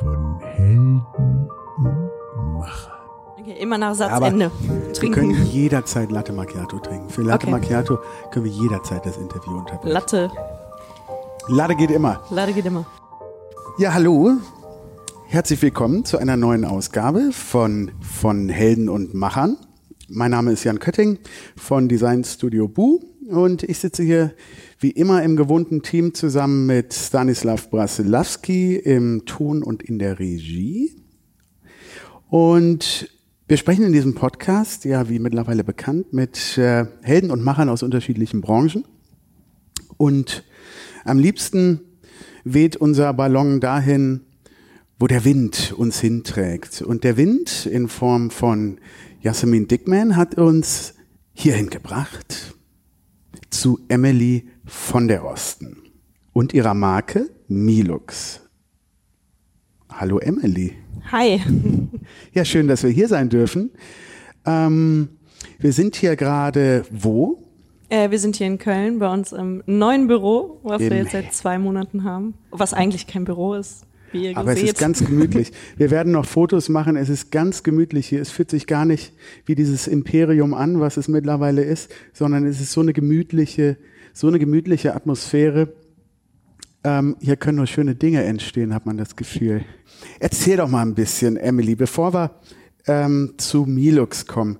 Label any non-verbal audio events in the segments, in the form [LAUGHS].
von Helden und Machern. Okay, immer nach Satzende Wir trinken. können jederzeit Latte Macchiato trinken. Für Latte Okay. Macchiato können wir jederzeit das Interview unterbrechen. Latte. Latte geht immer. Latte geht immer. Ja, hallo. Herzlich willkommen zu einer neuen Ausgabe von, von Helden und Machern. Mein Name ist Jan Kötting von Design Studio Bu und ich sitze hier wie immer im gewohnten Team zusammen mit Stanislav Brasilawski im Ton und in der Regie. Und wir sprechen in diesem Podcast, ja, wie mittlerweile bekannt, mit äh, Helden und Machern aus unterschiedlichen Branchen. Und am liebsten weht unser Ballon dahin, wo der Wind uns hinträgt. Und der Wind in Form von Jasmin Dickman hat uns hierhin gebracht zu Emily von der Osten und ihrer Marke Milux. Hallo Emily. Hi. [LAUGHS] Ja, schön, dass wir hier sein dürfen. Ähm, wir sind hier gerade wo? Äh, wir sind hier in Köln bei uns im neuen Büro, was Im- wir jetzt seit zwei Monaten haben. Was eigentlich kein Büro ist, wie ihr Aber es seht. ist ganz gemütlich. [LAUGHS] Wir werden noch Fotos machen. Es ist ganz gemütlich hier. Es fühlt sich gar nicht wie dieses Imperium an, was es mittlerweile ist, sondern es ist so eine gemütliche, so eine gemütliche Atmosphäre. Ähm, hier können nur schöne Dinge entstehen, hat man das Gefühl. Erzähl doch mal ein bisschen, Emily, bevor wir ähm, zu Milux kommen.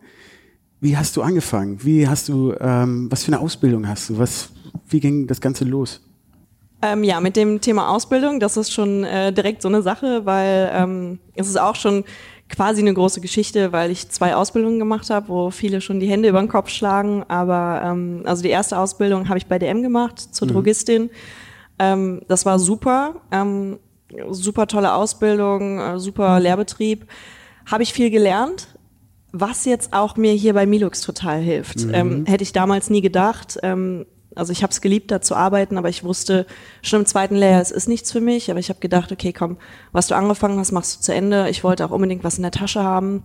Wie hast du angefangen? Wie hast du, ähm, was für eine Ausbildung hast du? Was, wie ging das Ganze los? Ähm, ja, mit dem Thema Ausbildung, das ist schon äh, direkt so eine Sache, weil ähm, es ist auch schon quasi eine große Geschichte, weil ich zwei Ausbildungen gemacht habe, wo viele schon die Hände über den Kopf schlagen. Aber ähm, also die erste Ausbildung habe ich bei DM gemacht zur Drogistin. Ähm, das war super, ähm, super tolle Ausbildung, äh, super Lehrbetrieb. Habe ich viel gelernt, was jetzt auch mir hier bei Milux total hilft. Ähm, hätte ich damals nie gedacht. Ähm, also ich habe es geliebt, da zu arbeiten, aber ich wusste schon im zweiten Lehrjahr, es ist nichts für mich. Aber ich habe gedacht, okay, komm, was du angefangen hast, machst du zu Ende. Ich wollte auch unbedingt was in der Tasche haben.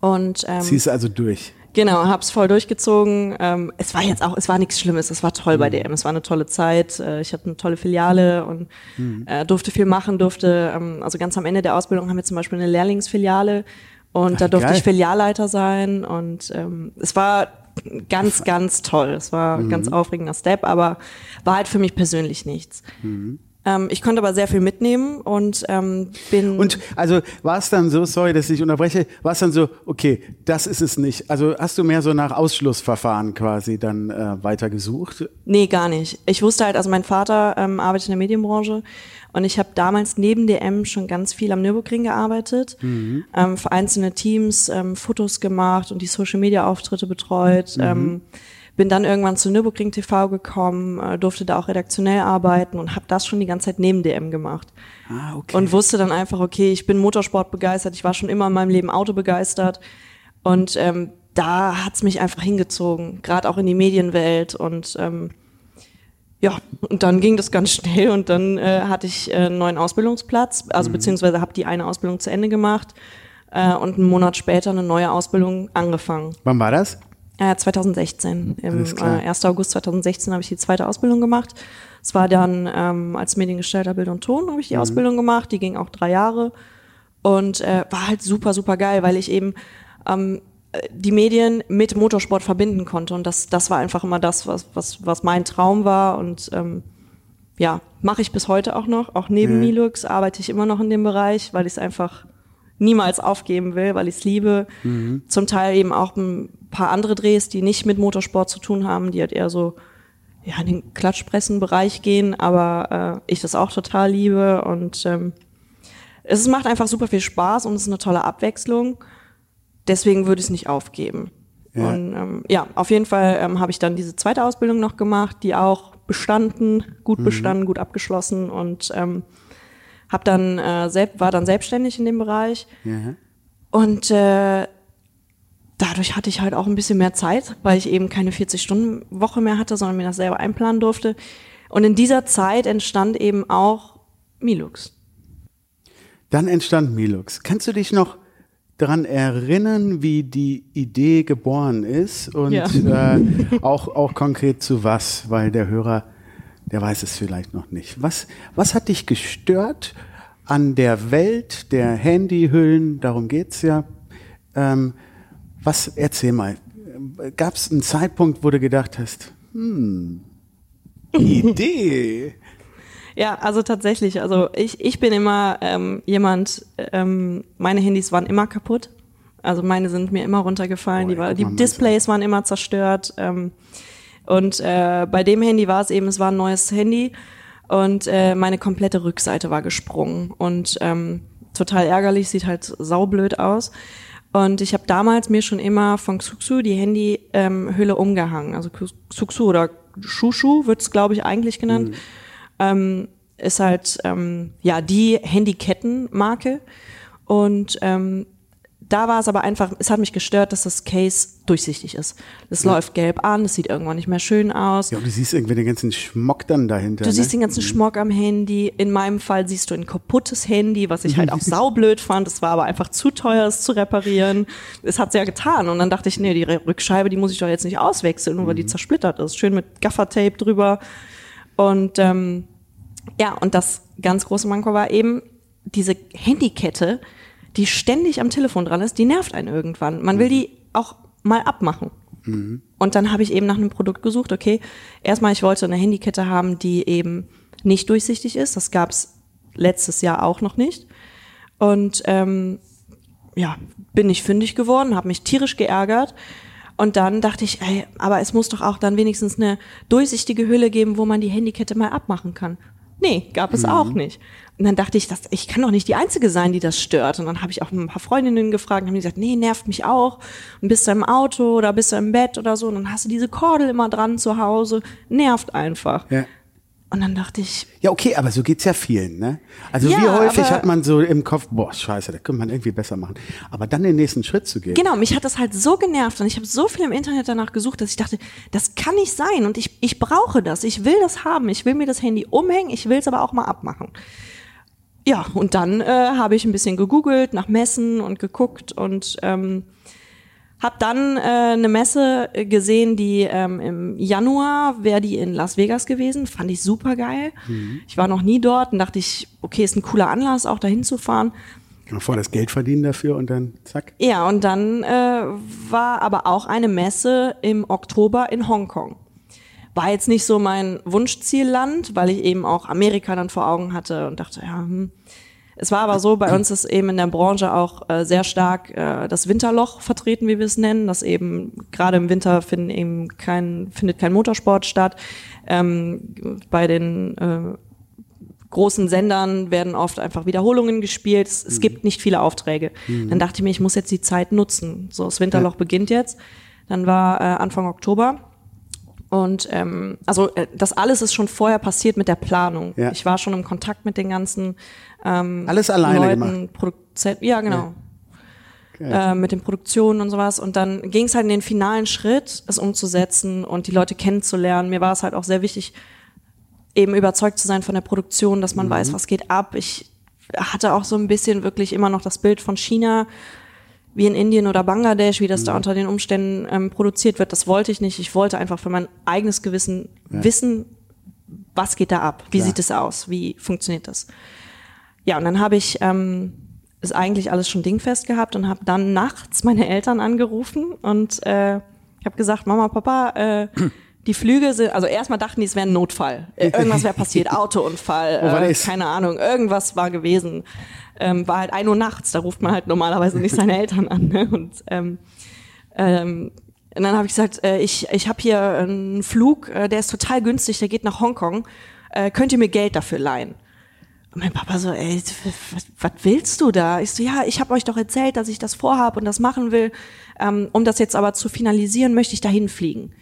Und ähm, Ziehst also durch. Genau, hab's voll durchgezogen. Ähm, es war jetzt auch, es war nichts Schlimmes, es war toll bei DM, es war eine tolle Zeit. Äh, ich hatte eine tolle Filiale und äh, durfte viel machen, durfte, ähm, also ganz am Ende der Ausbildung haben wir zum Beispiel eine Lehrlingsfiliale und da Ach, durfte geil. ich Filialleiter sein und ähm, es war ganz, ganz toll. Es war ein ganz aufregender Step, aber war halt für mich persönlich nichts. Ähm, ich konnte aber sehr viel mitnehmen und ähm, bin Und also war es dann so, sorry, dass ich unterbreche, war es dann so, okay, das ist es nicht. Also hast du mehr so nach Ausschlussverfahren quasi dann äh, weitergesucht? Nee, gar nicht. Ich wusste halt, also mein Vater ähm, arbeitet in der Medienbranche und ich habe damals neben DM schon ganz viel am Nürburgring gearbeitet, ähm, für einzelne Teams ähm, Fotos gemacht und die Social-Media-Auftritte betreut. Ähm, bin dann irgendwann zu Nürburgring TV gekommen, äh, durfte da auch redaktionell arbeiten und habe das schon die ganze Zeit neben DM gemacht. Ah, okay. Und wusste dann einfach, okay, ich bin Motorsport begeistert, ich war schon immer in meinem Leben Auto begeistert. Und ähm, da hat's mich einfach hingezogen, gerade auch in die Medienwelt. Und ähm, ja, und dann ging das ganz schnell und dann äh, hatte ich äh, einen neuen Ausbildungsplatz, also beziehungsweise habe die eine Ausbildung zu Ende gemacht äh, und einen Monat später eine neue Ausbildung angefangen. Wann war das? Äh, 2016. Im Alles klar. äh, 1. August 2016 habe ich die zweite Ausbildung gemacht. Es war dann ähm, als Mediengestalter Bild und Ton habe ich die Ausbildung gemacht. Die ging auch drei Jahre und äh, war halt super, super geil, weil ich eben ähm, äh, die Medien mit Motorsport verbinden konnte und das, das war einfach immer das, was, was, was mein Traum war und ähm, ja, mache ich bis heute auch noch. Auch neben Mhm. Milux arbeite ich immer noch in dem Bereich, weil ich es einfach niemals aufgeben will, weil ich es liebe. Zum Teil eben auch ein paar andere Drehs, die nicht mit Motorsport zu tun haben, die halt eher so ja, in den Klatschpressen-Bereich gehen, aber äh, ich das auch total liebe und ähm, es macht einfach super viel Spaß und es ist eine tolle Abwechslung. Deswegen würde ich es nicht aufgeben. Ja. Und ähm, ja, auf jeden Fall ähm, habe ich dann diese zweite Ausbildung noch gemacht, die auch bestanden, gut bestanden, gut abgeschlossen und ähm, hab dann äh, selbst war dann selbstständig in dem Bereich Ja. und äh, dadurch hatte ich halt auch ein bisschen mehr Zeit, weil ich eben keine 40-Stunden-Woche mehr hatte, sondern mir das selber einplanen durfte. Und in dieser Zeit entstand eben auch Milux. Dann entstand Milux. Kannst du dich noch daran erinnern, wie die Idee geboren ist und Ja. äh, auch, auch konkret zu was, weil der Hörer, der weiß es vielleicht noch nicht. Was, was hat dich gestört an der Welt der Handyhüllen, darum geht's ja. Ähm, was, erzähl mal, gab es einen Zeitpunkt, wo du gedacht hast, hm, [LAUGHS] Idee? Ja, also tatsächlich. Also ich, ich bin immer ähm, jemand, ähm, meine Handys waren immer kaputt. Also meine sind mir immer runtergefallen, Oh, die, war, die Displays waren immer zerstört. Ähm, und äh, bei dem Handy war es eben, es war ein neues Handy und äh, meine komplette Rückseite war gesprungen. Und ähm, total ärgerlich, sieht halt saublöd aus. Und ich habe damals mir schon immer von Xuxu die Handyhülle ähm, umgehangen. Also Xuxu oder Shushu wird's glaube ich, eigentlich genannt. Ähm, ist halt ähm, ja die Handykettenmarke. Und ähm, da war es aber einfach, es hat mich gestört, dass das Case durchsichtig ist. Es läuft gelb an, es sieht irgendwann nicht mehr schön aus. Ja, und du siehst irgendwie den ganzen Schmock dann dahinter. Du ne? siehst den ganzen Schmock am Handy. In meinem Fall siehst du ein kaputtes Handy, was ich halt auch [LAUGHS] saublöd fand. Es war aber einfach zu teuer, es zu reparieren. Es hat's ja getan. Und dann dachte ich, nee, die Rückscheibe, die muss ich doch jetzt nicht auswechseln, nur weil die zersplittert ist. Schön mit Gaffertape drüber. Und ähm, ja, und das ganz große Manko war eben diese Handykette, die ständig am Telefon dran ist, die nervt einen irgendwann. Man will die auch mal abmachen. Und dann habe ich eben nach einem Produkt gesucht. Okay, erstmal, ich wollte eine Handykette haben, die eben nicht durchsichtig ist. Das gab's letztes Jahr auch noch nicht. Und ähm, ja, bin ich fündig geworden, habe mich tierisch geärgert. Und dann dachte ich, ey, aber es muss doch auch dann wenigstens eine durchsichtige Hülle geben, wo man die Handykette mal abmachen kann. Nee, gab es auch nicht. Und dann dachte ich, das, ich kann doch nicht die Einzige sein, die das stört. Und dann habe ich auch ein paar Freundinnen gefragt und haben die gesagt, nee, nervt mich auch. Und bist du im Auto oder bist du im Bett oder so. Und dann hast du diese Kordel immer dran zu Hause. Nervt einfach. Ja. Und dann dachte ich, Ja, okay, aber so geht's ja vielen, ne? Also Ja, wie häufig hat man so im Kopf, boah, scheiße, das könnte man irgendwie besser machen. Aber dann den nächsten Schritt zu gehen. Genau, mich hat das halt so genervt und ich habe so viel im Internet danach gesucht, dass ich dachte, das kann nicht sein und ich, ich brauche das, ich will das haben, ich will mir das Handy umhängen, ich will es aber auch mal abmachen. Ja, und dann äh, habe ich ein bisschen gegoogelt nach Messen und geguckt und ähm, habe dann äh, eine Messe äh, gesehen, die ähm, im Januar wäre die in Las Vegas gewesen, fand ich super geil. Ich war noch nie dort und dachte ich, okay, ist ein cooler Anlass, auch dahin zu fahren. Vor das Geld verdienen dafür und dann zack. Ja, und dann äh, war aber auch eine Messe im Oktober in Hongkong. War jetzt nicht so mein Wunschzielland, weil ich eben auch Amerika dann vor Augen hatte und dachte, ja, hm. Es war aber so, bei [CLEARS THROAT] uns ist eben in der Branche auch äh, sehr stark äh, das Winterloch vertreten, wie wir es nennen, dass eben gerade im Winter finden eben kein, findet kein Motorsport statt. Ähm, bei den äh, großen Sendern werden oft einfach Wiederholungen gespielt. Es, es gibt nicht viele Aufträge. Dann dachte ich mir, ich muss jetzt die Zeit nutzen. So, das Winterloch beginnt jetzt. Dann war äh, Anfang Oktober. Und ähm, also äh, das alles ist schon vorher passiert mit der Planung. Ja. Ich war schon im Kontakt mit den ganzen ähm, Alles alleine Leuten, gemacht. Produzent, ja genau. Äh, mit den Produktionen und sowas. Und dann ging es halt in den finalen Schritt, es umzusetzen und die Leute kennenzulernen. Mir war es halt auch sehr wichtig, eben überzeugt zu sein von der Produktion, dass man Mhm. weiß, was geht ab. Ich hatte auch so ein bisschen wirklich immer noch das Bild von China, wie in Indien oder Bangladesch, wie das Mhm. da unter den Umständen ähm, produziert wird. Das wollte ich nicht. Ich wollte einfach für mein eigenes Gewissen wissen, was geht da ab? Wie Klar. sieht es aus? Wie funktioniert das? Ja, und dann habe ich ähm, ist eigentlich alles schon dingfest gehabt und habe dann nachts meine Eltern angerufen und äh, ich habe gesagt, Mama, Papa, äh, [CLEARS THROAT] die Flüge sind, also erstmal dachten die, es wäre ein Notfall. Äh, irgendwas wäre passiert, [LAUGHS] Autounfall, Oh, äh, keine Ahnung, irgendwas war gewesen. Ähm, war halt ein Uhr nachts, da ruft man halt normalerweise nicht seine Eltern an. Ne? Und ähm, ähm, und dann habe ich gesagt, äh, ich, ich habe hier einen Flug, äh, der ist total günstig, der geht nach Hongkong. Äh, könnt ihr mir Geld dafür leihen? Und mein Papa so, ey, was, was willst du da? Ich so, ja, ich habe euch doch erzählt, dass ich das vorhab und das machen will. Ähm, um das jetzt aber zu finalisieren, möchte ich dahin fliegen.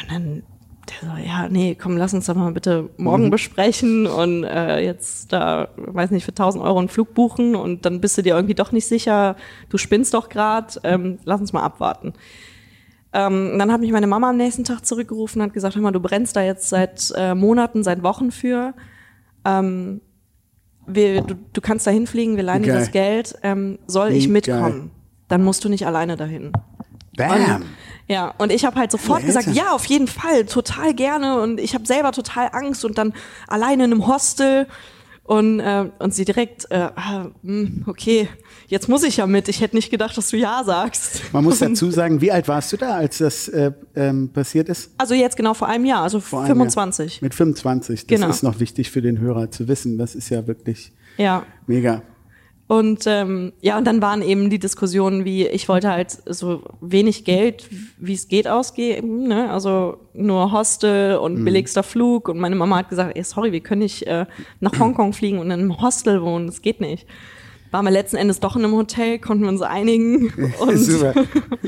Und dann der so, ja, nee, komm, lass uns doch mal bitte morgen besprechen und äh, jetzt da, weiß nicht, für 1000 Euro einen Flug buchen und dann bist du dir irgendwie doch nicht sicher, du spinnst doch grad, ähm, lass uns mal abwarten. Ähm, dann hat mich meine Mama am nächsten Tag zurückgerufen und hat gesagt, hör mal, du brennst da jetzt seit äh, Monaten, seit Wochen für. Ähm, wir, du, du kannst da hinfliegen, wir leihen dir Geil. das Geld. Ähm, soll ich geil. mitkommen? Dann musst du nicht alleine dahin. Bam. Ja, und ich habe halt sofort Alter. gesagt, ja, auf jeden Fall, total gerne. Und ich habe selber total Angst und dann alleine in einem Hostel. Und, äh, und sie direkt, äh, ah, hm, okay, jetzt muss ich ja mit. Ich hätte nicht gedacht, dass du Ja sagst. Man muss dazu [LAUGHS] sagen, wie alt warst du da, als das äh, ähm, passiert ist? Also jetzt genau vor einem Jahr, also Vor einem 25. Jahr. Mit 25. Das Genau. ist noch wichtig für den Hörer zu wissen. Das ist ja wirklich Ja. mega. Und ähm, ja, und dann waren eben die Diskussionen wie, ich wollte halt so wenig Geld, wie es geht, ausgeben, ne? Also nur Hostel und billigster Flug. Und meine Mama hat gesagt, ey, sorry, wir können nicht äh, nach Hongkong fliegen und in einem Hostel wohnen, das geht nicht. Waren wir letzten Endes doch in einem Hotel, konnten wir uns einigen. [LAUGHS] Und Super.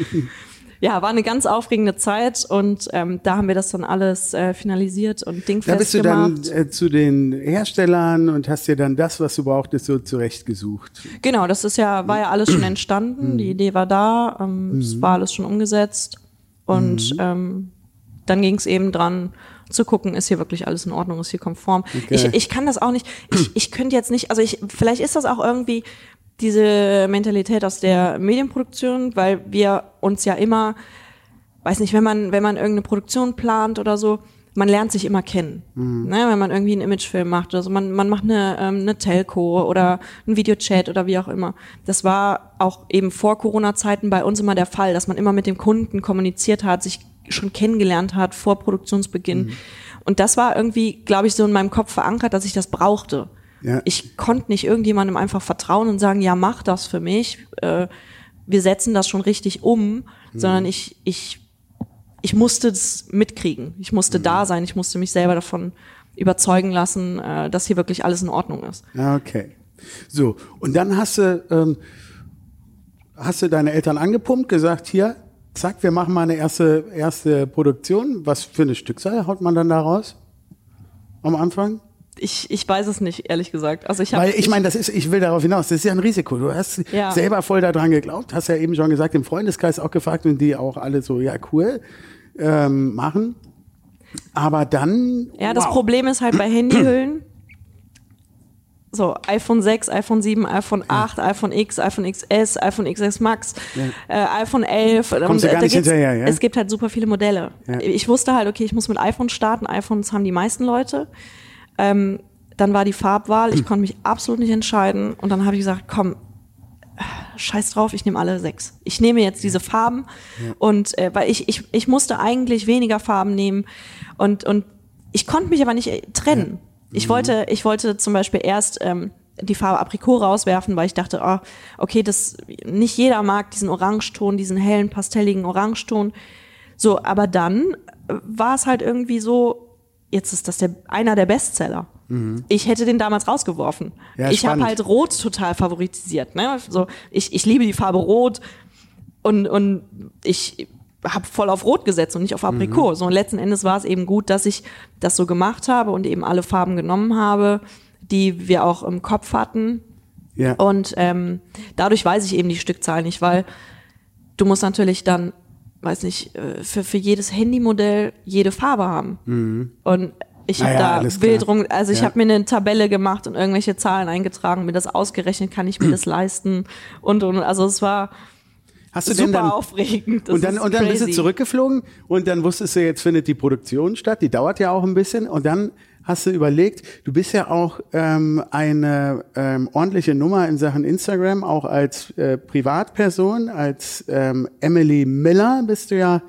[LAUGHS] ja, war eine ganz aufregende Zeit und ähm, da haben wir das dann alles äh, finalisiert und Da dingfest bist du gemacht. dann äh, zu den Herstellern und hast dir dann das, was du brauchtest, so zurechtgesucht. Genau, das ist ja, war ja alles schon entstanden, die Idee war da, ähm, es war alles schon umgesetzt und ähm, dann ging es eben dran zu gucken, ist hier wirklich alles in Ordnung, ist hier konform. Ich, ich kann das auch nicht, ich, ich könnte jetzt nicht, also ich, vielleicht ist das auch irgendwie diese Mentalität aus der Medienproduktion, weil wir uns ja immer, weiß nicht, wenn man, wenn man irgendeine Produktion plant oder so, man lernt sich immer kennen. Ne, wenn man irgendwie einen Imagefilm macht oder so, man, man macht eine, ähm, eine Telco oder einen Videochat oder wie auch immer. Das war auch eben vor Corona-Zeiten bei uns immer der Fall, dass man immer mit dem Kunden kommuniziert hat, sich schon kennengelernt hat vor Produktionsbeginn. Und das war irgendwie, glaube ich, so in meinem Kopf verankert, dass ich das brauchte. Ja. Ich konnte nicht irgendjemandem einfach vertrauen und sagen, ja, mach das für mich. Äh, wir setzen das schon richtig um, sondern ich, ich, ich musste das mitkriegen. Ich musste da sein. Ich musste mich selber davon überzeugen lassen, äh, dass hier wirklich alles in Ordnung ist. Okay. So, und dann hast du, ähm, hast du deine Eltern angepumpt, gesagt, hier, zack, wir machen mal eine erste, erste Produktion. Was für eine Stückzahl haut man dann da raus? Am Anfang? Ich, ich weiß es nicht, ehrlich gesagt. Also ich Weil ich meine, das ist, ich will darauf hinaus, das ist ja ein Risiko. Du hast Ja. selber voll daran geglaubt, hast ja eben schon gesagt, im Freundeskreis auch gefragt und die auch alle so, ja cool, ähm, machen. Aber dann. Ja, das wow. Problem ist halt bei Handyhüllen. So, iPhone 6, iPhone 7, iPhone 8, iPhone X, iPhone XS, iPhone XS Max, äh, iPhone 11. Kommst und, gar nicht hinterher, ja? Es gibt halt super viele Modelle. Ja. Ich wusste halt, okay, ich muss mit iPhone starten. iPhones haben die meisten Leute. Ähm, dann war die Farbwahl. Ich konnte mich absolut nicht entscheiden. Und dann habe ich gesagt, komm, scheiß drauf, ich nehme alle sechs. Ich nehme jetzt diese Farben und äh, weil ich, ich, ich musste eigentlich weniger Farben nehmen und, und ich konnte mich aber nicht äh, trennen. Ich wollte, ich wollte zum Beispiel erst ähm, die Farbe Aprikot rauswerfen, weil ich dachte, oh, okay, das nicht jeder mag diesen Orangeton, diesen hellen, pastelligen Orangeton. So, aber dann äh, war es halt irgendwie so, jetzt ist das der, einer der Bestseller. Ich hätte den damals rausgeworfen. Mhm. Ja, ich habe halt Rot total favorisiert. Ne? So, ich, ich liebe die Farbe Rot und, und ich habe voll auf Rot gesetzt und nicht auf Aprikot. So, und letzten Endes war es eben gut, dass ich das so gemacht habe und eben alle Farben genommen habe, die wir auch im Kopf hatten. Ja. Und ähm, dadurch weiß ich eben die Stückzahl nicht, weil du musst natürlich dann, weiß nicht, äh, für, für jedes Handymodell jede Farbe haben. Und ich habe Naja, da Mhm. rum, also ich Ja. habe mir eine Tabelle gemacht und irgendwelche Zahlen eingetragen, mir das ausgerechnet, kann ich mir das [CLEARS THROAT] leisten und und also es war Hast du denn super dann, aufregend. Das und dann, und dann bist du zurückgeflogen und dann wusstest du, jetzt findet die Produktion statt, die dauert ja auch ein bisschen und dann hast du überlegt, du bist ja auch ähm, eine ähm, ordentliche Nummer in Sachen Instagram, auch als äh, Privatperson, als ähm, Emily Miller bist du ja,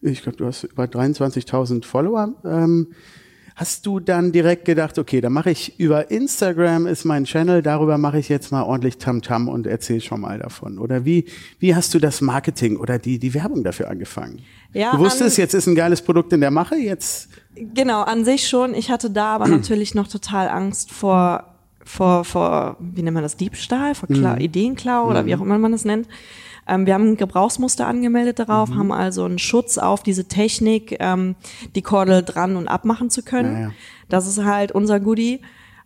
ich glaube, du hast über 23.000 Follower. Ähm, Hast du dann direkt gedacht, okay, dann mache ich über Instagram ist mein Channel, darüber mache ich jetzt mal ordentlich Tamtam und erzähl schon mal davon. Oder wie, wie hast du das Marketing oder die, die Werbung dafür angefangen? Ja, du wusstest, an- jetzt ist ein geiles Produkt in der Mache, jetzt Genau, an sich schon. Ich hatte da aber [CLEARS THROAT] natürlich noch total Angst vor, vor, vor, wie nennt man das, Diebstahl, vor Kla Ideenklau oder wie auch immer man das nennt. Ähm, wir haben ein Gebrauchsmuster angemeldet darauf, haben also einen Schutz auf diese Technik, ähm, die Kordel dran und abmachen zu können. Ja, ja. Das ist halt unser Goodie.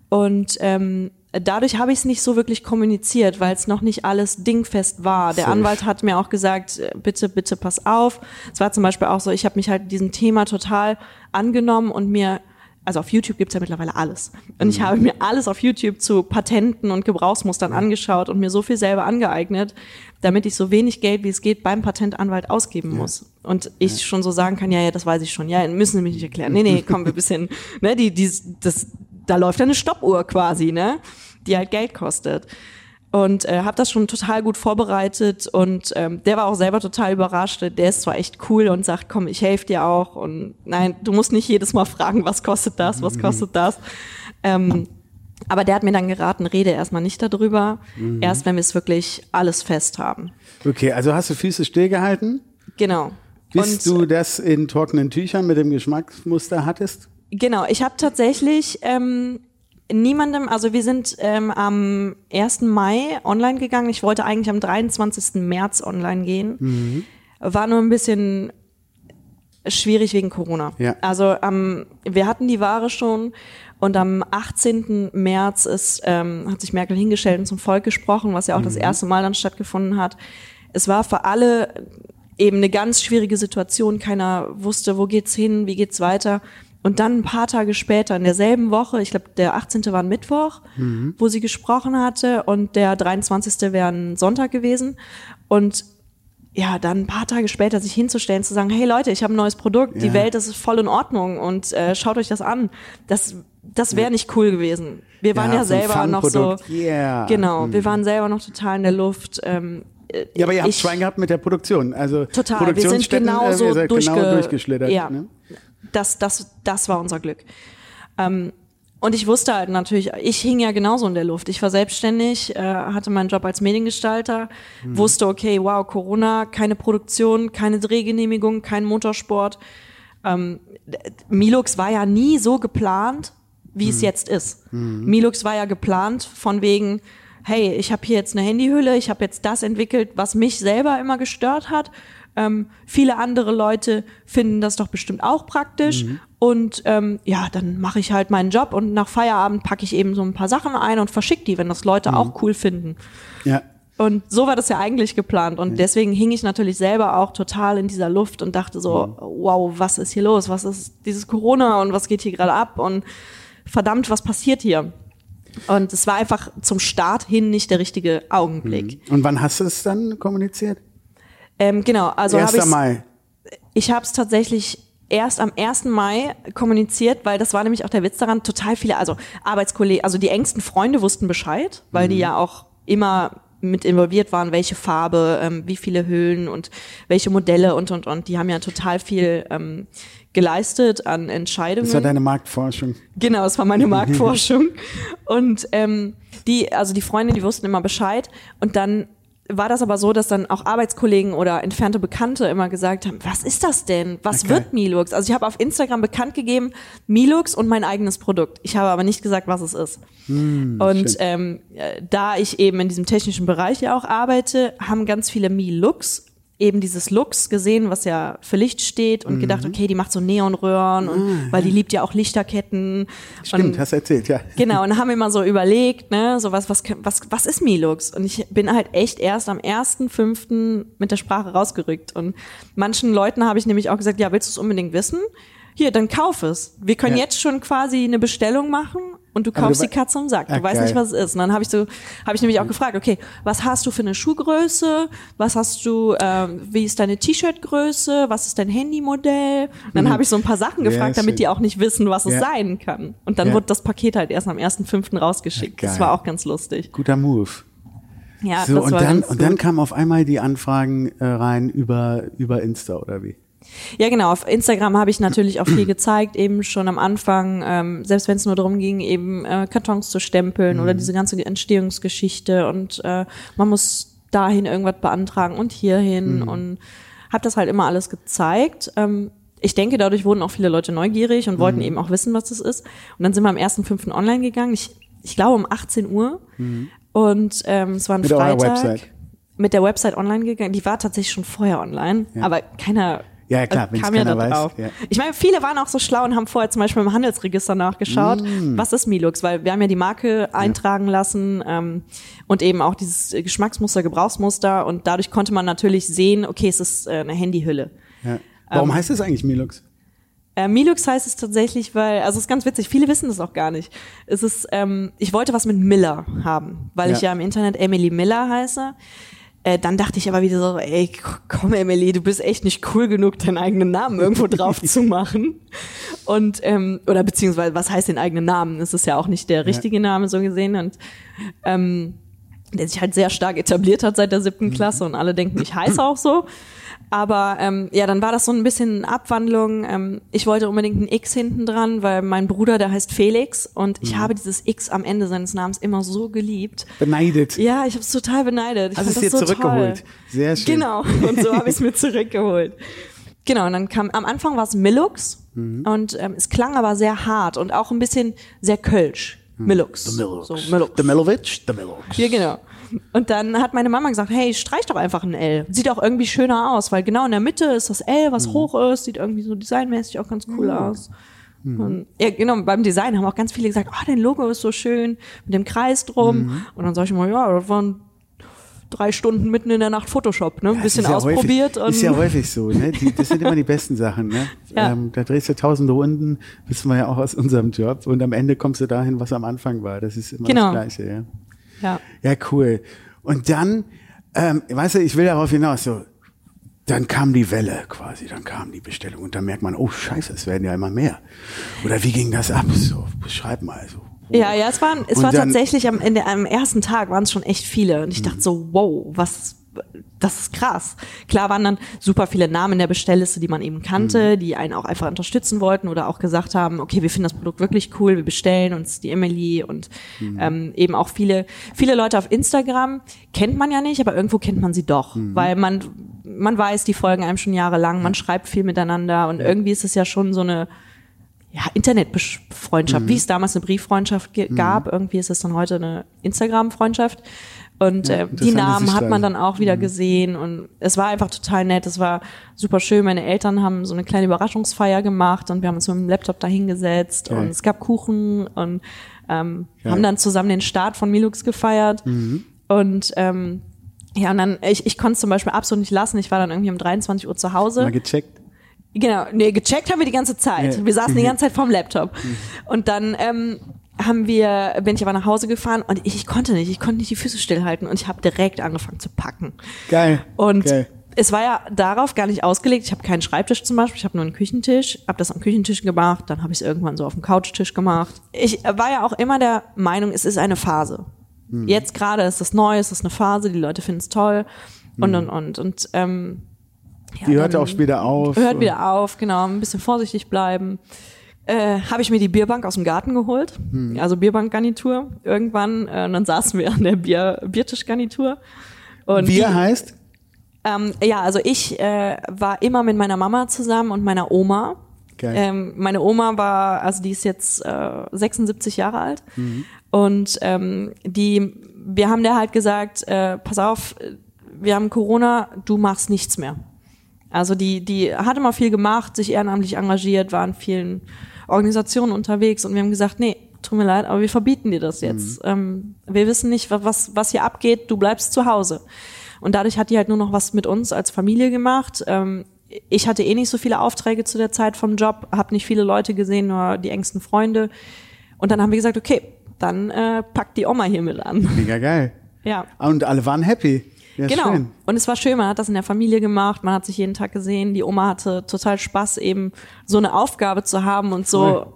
Und ähm, dadurch habe ich es nicht so wirklich kommuniziert, weil es noch nicht alles dingfest war. Der Safe. Anwalt hat mir auch gesagt, äh, bitte, bitte pass auf. Es war zum Beispiel auch so, ich habe mich halt diesem Thema total angenommen und mir, also auf YouTube gibt's ja mittlerweile alles. Und Mhm. ich habe mir alles auf YouTube zu Patenten und Gebrauchsmustern angeschaut und mir so viel selber angeeignet, damit ich so wenig Geld wie es geht beim Patentanwalt ausgeben muss. Und ich schon so sagen kann, ja, ja, das weiß ich schon. Ja, müssen Sie mich nicht erklären. Nee, nee, [LAUGHS] komm, wir bisschen, ne, die, die, das, da läuft ja eine Stoppuhr quasi, ne? Die halt Geld kostet. Und äh, habe das schon total gut vorbereitet und ähm, der war auch selber total überrascht. Der ist zwar echt cool und sagt, komm, ich helfe dir auch. Und nein, du musst nicht jedes Mal fragen, was kostet das, was kostet das. Ähm, aber der hat mir dann geraten, rede erstmal nicht darüber, Mhm. erst wenn wir es wirklich alles fest haben. Okay, also hast du Füße stillgehalten, Genau. bis Und- du das in trockenen Tüchern mit dem Geschmacksmuster hattest? Genau, ich habe tatsächlich ähm, niemandem, also wir sind ähm, am 1. Mai online gegangen. Ich wollte eigentlich am 23. März online gehen. War nur ein bisschen schwierig wegen Corona. Ja. Also ähm, wir hatten die Ware schon und am 18. März ist, ähm, hat sich Merkel hingestellt und zum Volk gesprochen, was ja auch das erste Mal dann stattgefunden hat. Es war für alle eben eine ganz schwierige Situation. Keiner wusste, wo geht's hin, wie geht's weiter. Und dann ein paar Tage später, in derselben Woche, ich glaube, der 18. war ein Mittwoch, wo sie gesprochen hatte und der 23. wäre ein Sonntag gewesen. Und ja, dann ein paar Tage später sich hinzustellen, zu sagen, hey Leute, ich habe ein neues Produkt, die Ja. Welt ist voll in Ordnung und äh, schaut euch das an. Das, das wäre nicht cool gewesen. Wir waren ja, ein selber noch so. Yeah. genau, wir waren selber noch total in der Luft. Ähm, Ja, aber ihr habt ich- Schwein gehabt mit der Produktion. Also Total, wir sind genauso äh, ihr seid durchge genau durchgeschlittert. Ja, Ne? Das, das, das war unser Glück. Ähm, und ich wusste halt natürlich, ich hing ja genauso in der Luft. Ich war selbstständig, äh, hatte meinen Job als Mediengestalter, wusste, okay, wow, Corona, keine Produktion, keine Drehgenehmigung, kein Motorsport. Ähm, Milux war ja nie so geplant, wie es jetzt ist. Milux war ja geplant von wegen, hey, ich habe hier jetzt eine Handyhülle, ich habe jetzt das entwickelt, was mich selber immer gestört hat. Ähm, viele andere Leute finden das doch bestimmt auch praktisch. Und ähm, ja, dann mache ich halt meinen Job und nach Feierabend packe ich eben so ein paar Sachen ein und verschicke die, wenn das Leute auch cool finden. Ja. Und so war das ja eigentlich geplant. Und deswegen hing ich natürlich selber auch total in dieser Luft und dachte so, wow, was ist hier los? Was ist dieses Corona und was geht hier gerade ab? Und verdammt, was passiert hier? Und es war einfach zum Start hin nicht der richtige Augenblick. Und wann hast du es dann kommuniziert? Ähm, genau, also 1. habe ich Mai. ich habe es tatsächlich erst am 1. Mai kommuniziert, weil das war nämlich auch der Witz daran, total viele, also Arbeitskollegen, also die engsten Freunde wussten Bescheid, weil die ja auch immer mit involviert waren, welche Farbe, ähm, wie viele Hüllen und welche Modelle und und und. Die haben ja total viel ähm, geleistet an Entscheidungen. Das war deine Marktforschung. Genau, es war meine [LAUGHS] Marktforschung. Und ähm, die, also die Freunde, die wussten immer Bescheid. Und dann war das aber so, dass dann auch Arbeitskollegen oder entfernte Bekannte immer gesagt haben, was ist das denn? Was Okay. wird Milux? Also ich habe auf Instagram bekannt gegeben, Milux und mein eigenes Produkt. Ich habe aber nicht gesagt, was es ist. und ähm, äh, da ich eben in diesem technischen Bereich ja auch arbeite, haben ganz viele Milux eben dieses Lux gesehen, was ja für Licht steht und gedacht, okay, die macht so Neonröhren und weil die liebt ja auch Lichterketten. Stimmt, und, hast erzählt, ja. Genau, und haben immer so überlegt, ne, so was, was, was, was ist Milux? Und ich bin halt echt erst am 1.5. mit der Sprache rausgerückt. Und manchen Leuten habe ich nämlich auch gesagt, ja, willst du es unbedingt wissen? Hier, dann kauf es. Wir können Ja. jetzt schon quasi eine Bestellung machen und du kaufst du die Katze im Sack. Du Ah, weißt geil. nicht, was es ist. Und dann habe ich so, habe ich nämlich auch gefragt, okay, was hast du für eine Schuhgröße? Was hast du, ähm, wie ist deine T-Shirt-Größe? Was ist dein Handymodell? Und dann habe ich so ein paar Sachen Ja, gefragt, damit schön. die auch nicht wissen, was es Ja. sein kann. Und dann Ja. wurde das Paket halt erst am 1.5. rausgeschickt. Ja, das war auch ganz lustig. Guter Move. Ja, So, das und war dann, und dann kamen auf einmal die Anfragen äh, rein über, über Insta oder wie? Ja, genau. Auf Instagram habe ich natürlich auch viel gezeigt, eben schon am Anfang, ähm, selbst wenn es nur darum ging, eben äh, Kartons zu stempeln Mhm. oder diese ganze Entstehungsgeschichte und äh, man muss dahin irgendwas beantragen und hierhin Mhm. und habe das halt immer alles gezeigt. Ähm, ich denke, dadurch wurden auch viele Leute neugierig und Mhm. wollten eben auch wissen, was das ist. Und dann sind wir am 1.5. online gegangen. Ich, ich glaube um 18 Uhr. Und ähm, es war ein Mhm. Mit eurer Freitag. Website. Mit der Website online gegangen. Die war tatsächlich schon vorher online, aber keiner Ja, klar, äh, wenn's kam ja da weiß, drauf. ja. Ich meine, viele waren auch so schlau und haben vorher zum Beispiel im Handelsregister nachgeschaut, Mm. was ist Milux, weil wir haben ja die Marke eintragen lassen ähm, und eben auch dieses äh, Geschmacksmuster, Gebrauchsmuster und dadurch konnte man natürlich sehen, okay, es ist äh, eine Handyhülle. Ja. Warum Ähm, heißt es eigentlich Milux? Äh, Milux heißt es tatsächlich, weil, also es ist ganz witzig, viele wissen das auch gar nicht. Es ist, ähm, ich wollte was mit Miller haben, weil ich Ja. ja im Internet Emily Miller heiße. Äh, dann dachte ich aber wieder so, ey, komm Emily, du bist echt nicht cool genug, deinen eigenen Namen irgendwo drauf [LAUGHS] zu machen. Und, ähm, oder beziehungsweise, was heißt den eigenen Namen? Das ist ja auch nicht der richtige Name so gesehen. Und ähm, der sich halt sehr stark etabliert hat seit der siebten Klasse und alle denken, ich heiße auch so. Aber ähm, ja, dann war das so ein bisschen Abwandlung. Ähm, ich wollte unbedingt ein X hinten dran, weil mein Bruder, der heißt Felix und ich habe dieses X am Ende seines Namens immer so geliebt. Beneidet. Ja, ich habe es total beneidet. Ich Hast fand es dir so zurückgeholt. Toll. Sehr schön. Genau, und so habe ich es mir zurückgeholt. Genau, und dann kam, am Anfang war es Millux Mhm. und ähm, es klang aber sehr hart und auch ein bisschen sehr kölsch. Millux. The Millux. So, Millux. The Milovic, the Milux. Ja, genau. Und dann hat meine Mama gesagt, hey, streich doch einfach ein L. Sieht auch irgendwie schöner aus, weil genau in der Mitte ist das L, was hoch ist, sieht irgendwie so designmäßig auch ganz cool aus. Und, ja, genau, beim Design haben auch ganz viele gesagt, oh, dein Logo ist so schön, mit dem Kreis drum. Und dann sag ich mal, ja, das waren drei Stunden mitten in der Nacht Photoshop, ne? Ein bisschen ist ja ausprobiert Häufig, ist ja häufig so, ne? Die, das sind immer die besten Sachen, ne? [LAUGHS] Ja. Ähm, da drehst du tausende Runden, wissen wir ja auch aus unserem Job. Und am Ende kommst du dahin, was am Anfang war. Das ist immer Genau. das Gleiche, ja. ja. Ja, cool. Und dann, ähm, weißt du, ich will darauf hinaus, so, dann kam die Welle quasi, dann kam die Bestellung und dann merkt man, oh Scheiße, es werden ja immer mehr. Oder wie ging das ab? So, beschreib mal so. Ja, ja, es waren, es Und war dann- Mhm. tatsächlich am, in der, am ersten Tag waren es schon echt viele. Und ich dachte so, wow, was, das ist krass. Klar waren dann super viele Namen in der Bestellliste, die man eben kannte, Mhm. die einen auch einfach unterstützen wollten oder auch gesagt haben, okay, wir finden das Produkt wirklich cool, wir bestellen uns die Emily und Mhm. ähm, eben auch viele, viele Leute auf Instagram kennt man ja nicht, aber irgendwo kennt man sie doch, Mhm. weil man, man weiß, die folgen einem schon jahrelang, man schreibt viel miteinander und irgendwie ist es ja schon so eine, ja, Internetfreundschaft, wie es damals eine Brieffreundschaft ge- gab, irgendwie ist es dann heute eine Instagram-Freundschaft. Und Ja, äh, die Namen hat man dann auch wieder gesehen und es war einfach total nett. Es war super schön. Meine Eltern haben so eine kleine Überraschungsfeier gemacht und wir haben uns mit dem Laptop da hingesetzt Geil. und es gab Kuchen und ähm, Geil. haben dann zusammen den Start von Milux gefeiert. Und ähm, ja, und dann, ich, ich konnte es zum Beispiel absolut nicht lassen. Ich war dann irgendwie um 23 Uhr zu Hause. Mal gecheckt. Genau, nee, gecheckt haben wir die ganze Zeit. Ja. Wir saßen die ganze Zeit vorm Laptop. Und dann ähm, haben wir, bin ich aber nach Hause gefahren und ich, ich konnte nicht, ich konnte nicht die Füße stillhalten und ich habe direkt angefangen zu packen. Geil. Und Geil. es war ja darauf gar nicht ausgelegt. Ich habe keinen Schreibtisch zum Beispiel, ich habe nur einen Küchentisch, habe das am Küchentisch gemacht, dann habe ich es irgendwann so auf dem Couchtisch gemacht. Ich war ja auch immer der Meinung, es ist eine Phase. Hm. Jetzt gerade ist es neu, es ist eine Phase, die Leute finden es toll und und und und ähm, ja. Die hörte dann- auch später auf. Hört wieder auf, genau, ein bisschen vorsichtig bleiben. Äh, habe ich mir die Bierbank aus dem Garten geholt, Hm. also Bierbankgarnitur irgendwann. Äh, und dann saßen wir an der Bier Biertischgarnitur. Und Bier die- heißt? ähm, ja, also ich äh, war immer mit meiner Mama zusammen und meiner Oma. Geil. Ähm, meine Oma war, also die ist jetzt äh, 76 Jahre alt und ähm, die, wir haben der halt gesagt, äh, pass auf, wir haben Corona, du machst nichts mehr. Also die, die hat immer viel gemacht, sich ehrenamtlich engagiert, war in vielen Organisationen unterwegs und wir haben gesagt, nee, tut mir leid, aber wir verbieten dir das jetzt. Ähm, wir wissen nicht, wa- was, was hier abgeht, du bleibst zu Hause. Und dadurch hat die halt nur noch was mit uns als Familie gemacht. Ähm, ich hatte eh nicht so viele Aufträge zu der Zeit vom Job, habe nicht viele Leute gesehen, nur die engsten Freunde. Und dann haben wir gesagt, okay, dann äh, packt die Oma hier mit an. Mega geil. Ja. Und alle waren happy. Ja, Genau. Schön. Und es war schön, man hat das in der Familie gemacht, man hat sich jeden Tag gesehen. Die Oma hatte total Spaß, eben so eine Aufgabe zu haben und so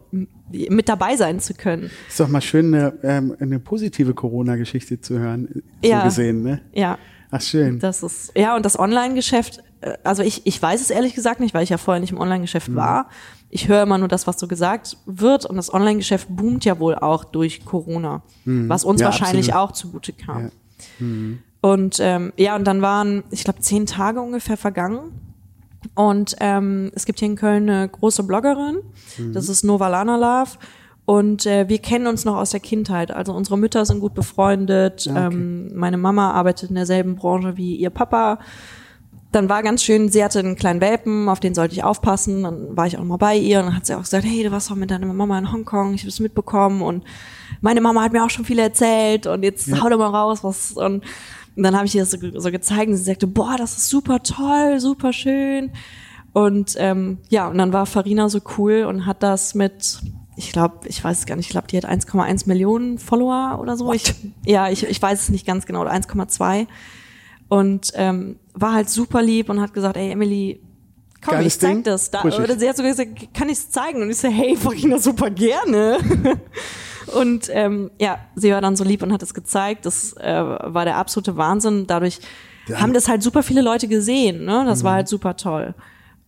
mit dabei sein zu können. Ist doch mal schön, eine, ähm, eine positive Corona-Geschichte zu hören. So Ja. gesehen, ne? Ja, Ach, schön. das ist, ja, und das Online-Geschäft, äh, also ich, ich weiß es ehrlich gesagt nicht, weil ich ja vorher nicht im Online-Geschäft Mhm. war. Ich höre immer nur das, was so gesagt wird und das Online-Geschäft boomt ja wohl auch durch Corona, was uns Mhm. Ja, wahrscheinlich absolut. auch zugute kam. Ja. Mhm. Und ähm, ja, und dann waren, ich glaube, zehn Tage ungefähr vergangen. Und ähm, es gibt hier in Köln eine große Bloggerin, das ist Nova Lana Love. Und äh, wir kennen uns noch aus der Kindheit. Also unsere Mütter sind gut befreundet. Ah, okay. ähm, meine Mama arbeitet in derselben Branche wie ihr Papa. Dann war ganz schön, sie hatte einen kleinen Welpen, auf den sollte ich aufpassen. Dann war ich auch mal bei ihr und dann hat sie auch gesagt, hey, du warst doch mit deiner Mama in Hongkong, ich habe es mitbekommen und meine Mama hat mir auch schon viel erzählt und jetzt hau doch mal raus, was und, und dann habe ich ihr das so, so gezeigt und sie sagte, boah, das ist super toll, super schön. Und ähm, ja, und dann war Farina so cool und hat das mit, ich glaube, ich weiß es gar nicht, ich glaube, die hat 1,1 Millionen Follower oder so. Ich, ja, ich, ich weiß es nicht ganz genau, oder 1,2. Und ähm, war halt super lieb und hat gesagt, ey Emily, komm, Geiles ich zeig Ding. das. Da, ich. oder sie hat sogar gesagt, kann ich's zeigen? Und ich so, hey, Farina, super gerne. [LAUGHS] und ähm, ja, sie war dann so lieb und hat es gezeigt. Das äh, war der absolute Wahnsinn. Dadurch Ja. haben das halt super viele Leute gesehen. Ne? Das Mhm. war halt super toll.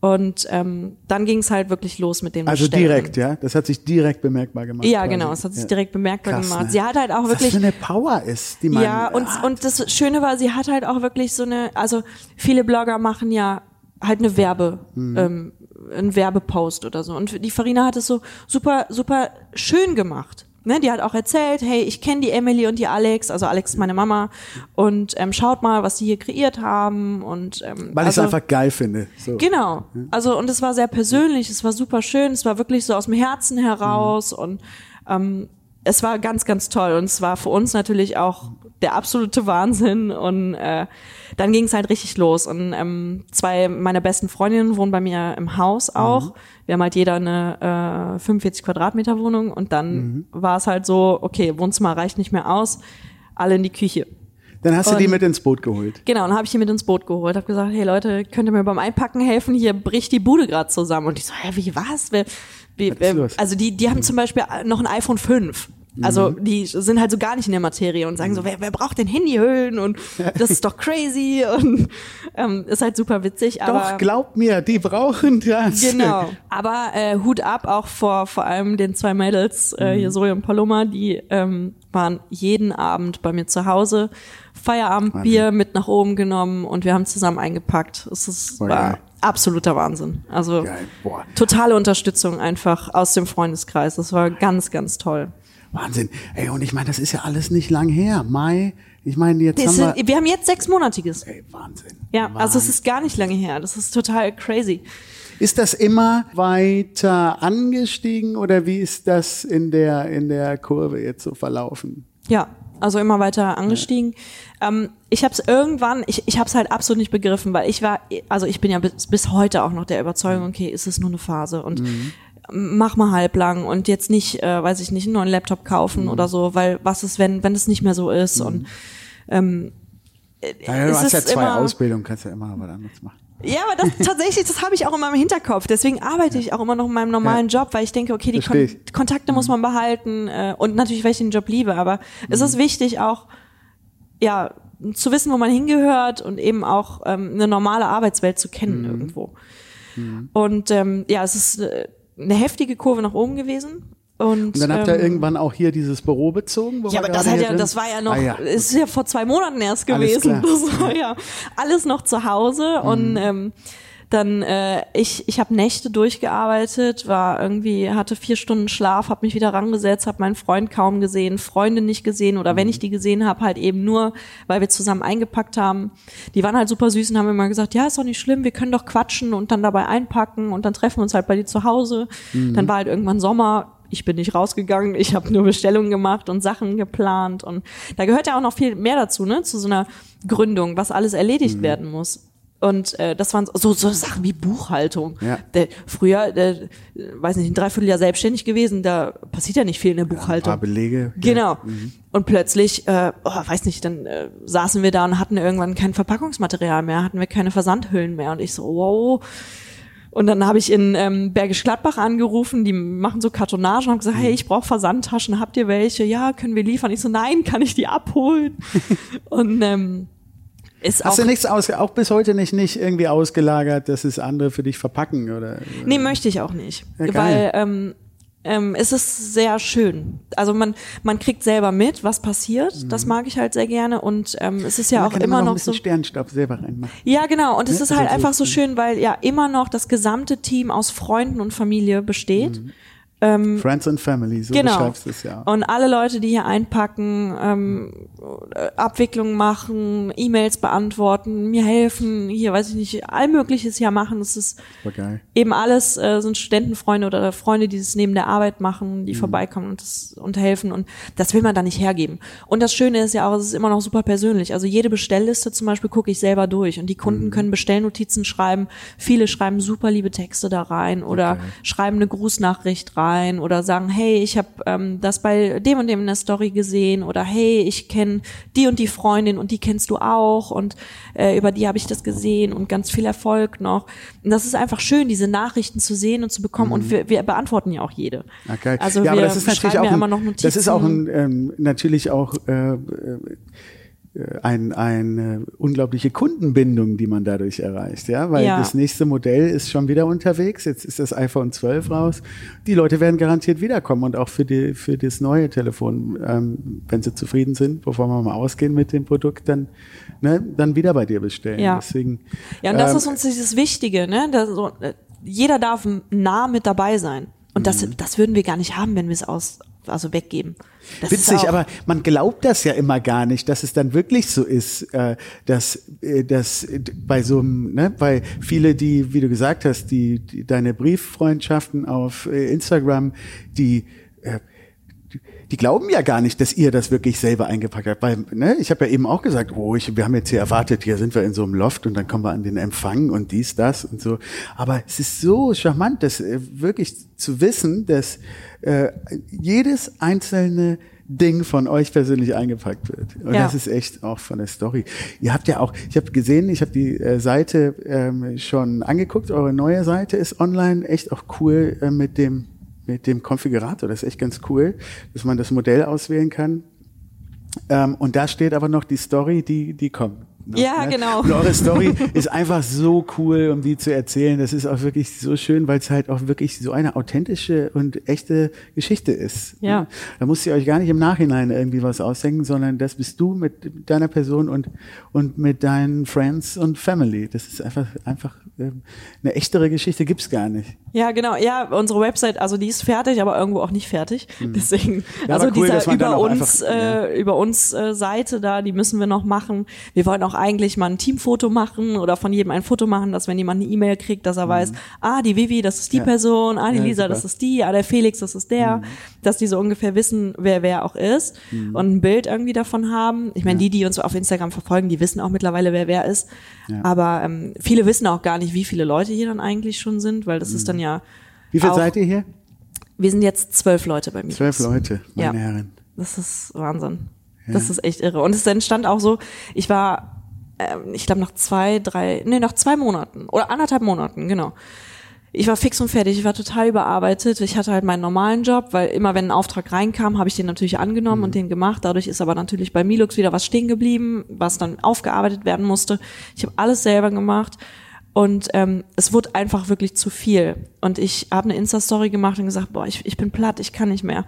Und ähm, dann ging es halt wirklich los mit dem Also Bestellen. direkt, ja? Das hat sich direkt bemerkbar gemacht. Ja, quasi. genau, es hat sich Ja. direkt bemerkbar Krass, gemacht. ne? Sie hat halt auch Was wirklich das für eine Power ist, die man ja, und, hat. und das Schöne war, sie hat halt auch wirklich so eine, also viele Blogger machen ja halt eine Werbe, Mhm. ähm, einen Werbepost oder so. Und die Farina hat es so super, super schön gemacht. Ne, die hat auch erzählt, hey, ich kenne die Emily und die Alex, also Alex ist meine Mama, und ähm, schaut mal, was die hier kreiert haben. Und ähm, Weil ich es also, einfach geil finde. So. Genau. Also und es war sehr persönlich, es war super schön, es war wirklich so aus dem Herzen heraus und ähm, es war ganz, ganz toll und es war für uns natürlich auch der absolute Wahnsinn und äh, dann ging es halt richtig los und ähm, zwei meiner besten Freundinnen wohnen bei mir im Haus auch. Wir haben halt jeder eine äh, 45 Quadratmeter Wohnung und dann war es halt so, okay, Wohnzimmer reicht nicht mehr aus, alle in die Küche. Dann hast du die Und- mit ins Boot geholt. Genau, dann habe ich die mit ins Boot geholt, habe gesagt, hey Leute, könnt ihr mir beim Einpacken helfen? Hier bricht die Bude gerade zusammen. Und ich so, hä, wie was? Wer, wie, Was also die, die haben zum Beispiel noch ein iPhone 5. Also Mhm. die sind halt so gar nicht in der Materie und sagen so, wer, wer braucht denn Handyhüllen und [LAUGHS] das ist doch crazy und ähm, ist halt super witzig. Aber Doch, glaub mir, die brauchen das. Genau. [LAUGHS] Aber äh, Hut ab auch vor vor allem den zwei Mädels, äh, Mhm. hier Zoe und Paloma, die ähm, waren jeden Abend bei mir zu Hause, Feierabendbier mit nach oben genommen und wir haben zusammen eingepackt. Es ist, Voll war absoluter Wahnsinn. Also totale Unterstützung einfach aus dem Freundeskreis. Das war ganz, ganz toll. Wahnsinn. Ey, und ich meine, das ist ja alles nicht lang her. Mai, ich meine, jetzt Das haben wir... wir haben jetzt sechsmonatiges. Ey, Wahnsinn. Ja, Wahnsinn. also es ist gar nicht lange her. Das ist total crazy. Ist das immer weiter angestiegen oder wie ist das in der, in der Kurve jetzt so verlaufen? Ja, also immer weiter angestiegen. Ähm, ich habe es irgendwann, ich, ich habe es halt absolut nicht begriffen, weil ich war, also ich bin ja bis, bis heute auch noch der Überzeugung, okay, ist es nur eine Phase und mach mal halblang und jetzt nicht, äh, weiß ich nicht, einen neuen Laptop kaufen oder so, weil was ist, wenn wenn es nicht mehr so ist und ähm, Ja, du es hast ja zwei Ausbildungen, kannst ja immer was anderes machen. ja, aber das [LAUGHS] tatsächlich, das habe ich auch immer im Hinterkopf. Deswegen arbeite ich auch immer noch in meinem normalen Job, weil ich denke, okay, die Kon. Kontakte muss man behalten äh, und natürlich, weil ich den Job liebe. Aber es Mhm. ist wichtig auch, ja, zu wissen, wo man hingehört und eben auch ähm, eine normale Arbeitswelt zu kennen Mhm. irgendwo. Und ähm, ja, es ist äh, eine heftige Kurve nach oben gewesen. Und, Und dann habt ihr ähm, irgendwann auch hier dieses Büro bezogen? wo ja, aber das, hat ja, drin- das war ja noch, Ah, ja. ist ja vor zwei Monaten erst Alles gewesen. klar. [LAUGHS] Das war ja alles noch zu Hause Mhm. und ähm, dann äh, ich ich habe Nächte durchgearbeitet, war irgendwie hatte vier Stunden Schlaf, habe mich wieder rangesetzt, habe meinen Freund kaum gesehen, Freunde nicht gesehen oder Mhm. wenn ich die gesehen habe, halt eben nur, weil wir zusammen eingepackt haben. Die waren halt super süß und haben immer gesagt, ja ist doch nicht schlimm, wir können doch quatschen und dann dabei einpacken und dann treffen wir uns halt bei dir zu Hause. Mhm. Dann war halt irgendwann Sommer, ich bin nicht rausgegangen, ich habe nur Bestellungen gemacht und Sachen geplant und da gehört ja auch noch viel mehr dazu, ne, zu so einer Gründung, was alles Mhm. erledigt werden muss. Und äh, das waren so, so Sachen wie Buchhaltung. Ja. Der, früher, der, weiß nicht, ein Dreivierteljahr selbstständig gewesen, da passiert ja nicht viel in der Ein paar Buchhaltung. Belege. Genau. Und plötzlich, äh, oh, weiß nicht, dann äh, saßen wir da und hatten irgendwann kein Verpackungsmaterial mehr, hatten wir keine Versandhüllen mehr. Und ich so, wow. Und dann habe ich in ähm, Bergisch Gladbach angerufen, die machen so Kartonagen und haben gesagt, hey, ich brauche Versandtaschen, habt ihr welche? Ja, können wir liefern? Ich so, nein, kann ich die abholen? [LAUGHS] und ähm, ist Hast auch, du nichts aus, auch bis heute nicht, nicht irgendwie ausgelagert, dass es andere für dich verpacken oder? Nee, möchte ich auch nicht. Ja, weil ähm, ähm, es ist sehr schön. Also man, man kriegt selber mit, was passiert. Das mag ich halt sehr gerne. Und ähm, es ist ja Man auch kann immer noch ein noch bisschen so. Sternstaub selber reinmachen. Ja, genau. Und es Ja, ist halt also einfach so so- schön, weil ja immer noch das gesamte Team aus Freunden und Familie besteht. Friends and Family, so Genau. beschreibst du es ja. Und alle Leute, die hier einpacken, ähm, äh, Abwicklung machen, E-Mails beantworten, mir helfen, hier weiß ich nicht, all Mögliches hier machen. Das ist eben alles äh, sind Studentenfreunde oder Freunde, die es neben der Arbeit machen, die vorbeikommen und, das, und helfen und das will man da nicht hergeben. Und das Schöne ist ja auch, es ist immer noch super persönlich. Also jede Bestellliste zum Beispiel gucke ich selber durch und die Kunden können Bestellnotizen schreiben. Viele schreiben super liebe Texte da rein oder schreiben eine Grußnachricht rein ein oder sagen, hey, ich habe ähm, das bei dem und dem in der Story gesehen oder hey, ich kenne die und die Freundin und die kennst du auch und äh, über die habe ich das gesehen und ganz viel Erfolg noch. Und das ist einfach schön, diese Nachrichten zu sehen und zu bekommen und wir, wir beantworten ja auch jede. Okay. Also ja, wir aber das ist natürlich auch ja ein, immer noch Notizen. das ist auch ein, ähm, natürlich auch äh, äh, ein, eine unglaubliche Kundenbindung, die man dadurch erreicht, ja, weil Ja. das nächste Modell ist schon wieder unterwegs. Jetzt ist das iPhone 12 raus. Die Leute werden garantiert wiederkommen und auch für die für das neue Telefon, ähm, wenn sie zufrieden sind, bevor wir mal ausgehen mit dem Produkt, dann ne, dann wieder bei dir bestellen. Ja. Deswegen. Ja, und das ähm, ist uns dieses Wichtige, ne? Das, so, äh, jeder darf nah mit dabei sein. Und das, Mhm. das würden wir gar nicht haben, wenn wir es aus, also weggeben. Das Witzig, aber man glaubt das ja immer gar nicht, dass es dann wirklich so ist, äh, dass, äh, dass bei so einem, ne, bei viele, die, wie du gesagt hast, die, die deine Brieffreundschaften auf äh, Instagram, die die- glauben ja gar nicht, dass ihr das wirklich selber eingepackt habt. Weil, ne, ich habe ja eben auch gesagt, oh, ich, wir haben jetzt hier erwartet, hier sind wir in so einem Loft und dann kommen wir an den Empfang und dies, das und so. Aber es ist so charmant, das äh, wirklich zu wissen, dass äh, jedes einzelne Ding von euch persönlich eingepackt wird. Und Ja. das ist echt auch von der Story. Ihr habt ja auch, ich habe gesehen, ich habe die äh, Seite ähm, schon angeguckt, eure neue Seite ist online, echt auch cool äh, mit dem mit dem Konfigurator. Das ist echt ganz cool, dass man das Modell auswählen kann. Ähm, und da steht aber noch die Story, die die kommt. Noch, Ja, genau. Und eure Story [LAUGHS] ist einfach so cool, um die zu erzählen. Das ist auch wirklich so schön, weil es halt auch wirklich so eine authentische und echte Geschichte ist. Ja. Da musst ihr euch gar nicht im Nachhinein irgendwie was ausdenken, sondern das bist du mit deiner Person und, und mit deinen Friends und Family. Das ist einfach, einfach ähm, eine echtere Geschichte gibt's gar nicht. Ja, genau. Ja, unsere Website, also die ist fertig, aber irgendwo auch nicht fertig. [LAUGHS] Deswegen, Mhm. Ja, also cool, dieser über uns, einfach- ja. äh, über uns äh, Seite da, die müssen wir noch machen. Wir wollen auch eigentlich mal ein Teamfoto machen oder von jedem ein Foto machen, dass wenn jemand eine E-Mail kriegt, dass er weiß, ah, die Vivi, das ist die Mhm. Ja. Person, ah, die Ja, Lisa, super. Mhm. das ist die, ah, der Felix, das ist der, dass die so ungefähr wissen, wer wer auch ist und ein Bild irgendwie davon haben. Ich meine, die, die uns auf Instagram verfolgen, die wissen auch mittlerweile, wer wer ist. Ja. Aber ähm, viele wissen auch gar nicht, wie viele Leute hier dann eigentlich schon sind, weil das Mhm. ist dann ja Wie viel Auch- seid ihr hier? wir sind jetzt zwölf Leute bei mir. Zwölf Leute, meine Ja. Herren. Das ist Wahnsinn. Das ist echt irre. Und es entstand auch so, ich war, ähm, ich glaube nach zwei, drei, nee, nach zwei Monaten oder anderthalb Monaten, genau. Ich war fix und fertig, ich war total überarbeitet. Ich hatte halt meinen normalen Job, weil immer wenn ein Auftrag reinkam, habe ich den natürlich angenommen und den gemacht. Dadurch ist aber natürlich bei Milux wieder was stehen geblieben, was dann aufgearbeitet werden musste. Ich habe alles selber gemacht. Und ähm, es wurde einfach wirklich zu viel. Und ich habe eine Insta-Story gemacht und gesagt, boah, ich, ich bin platt, ich kann nicht mehr.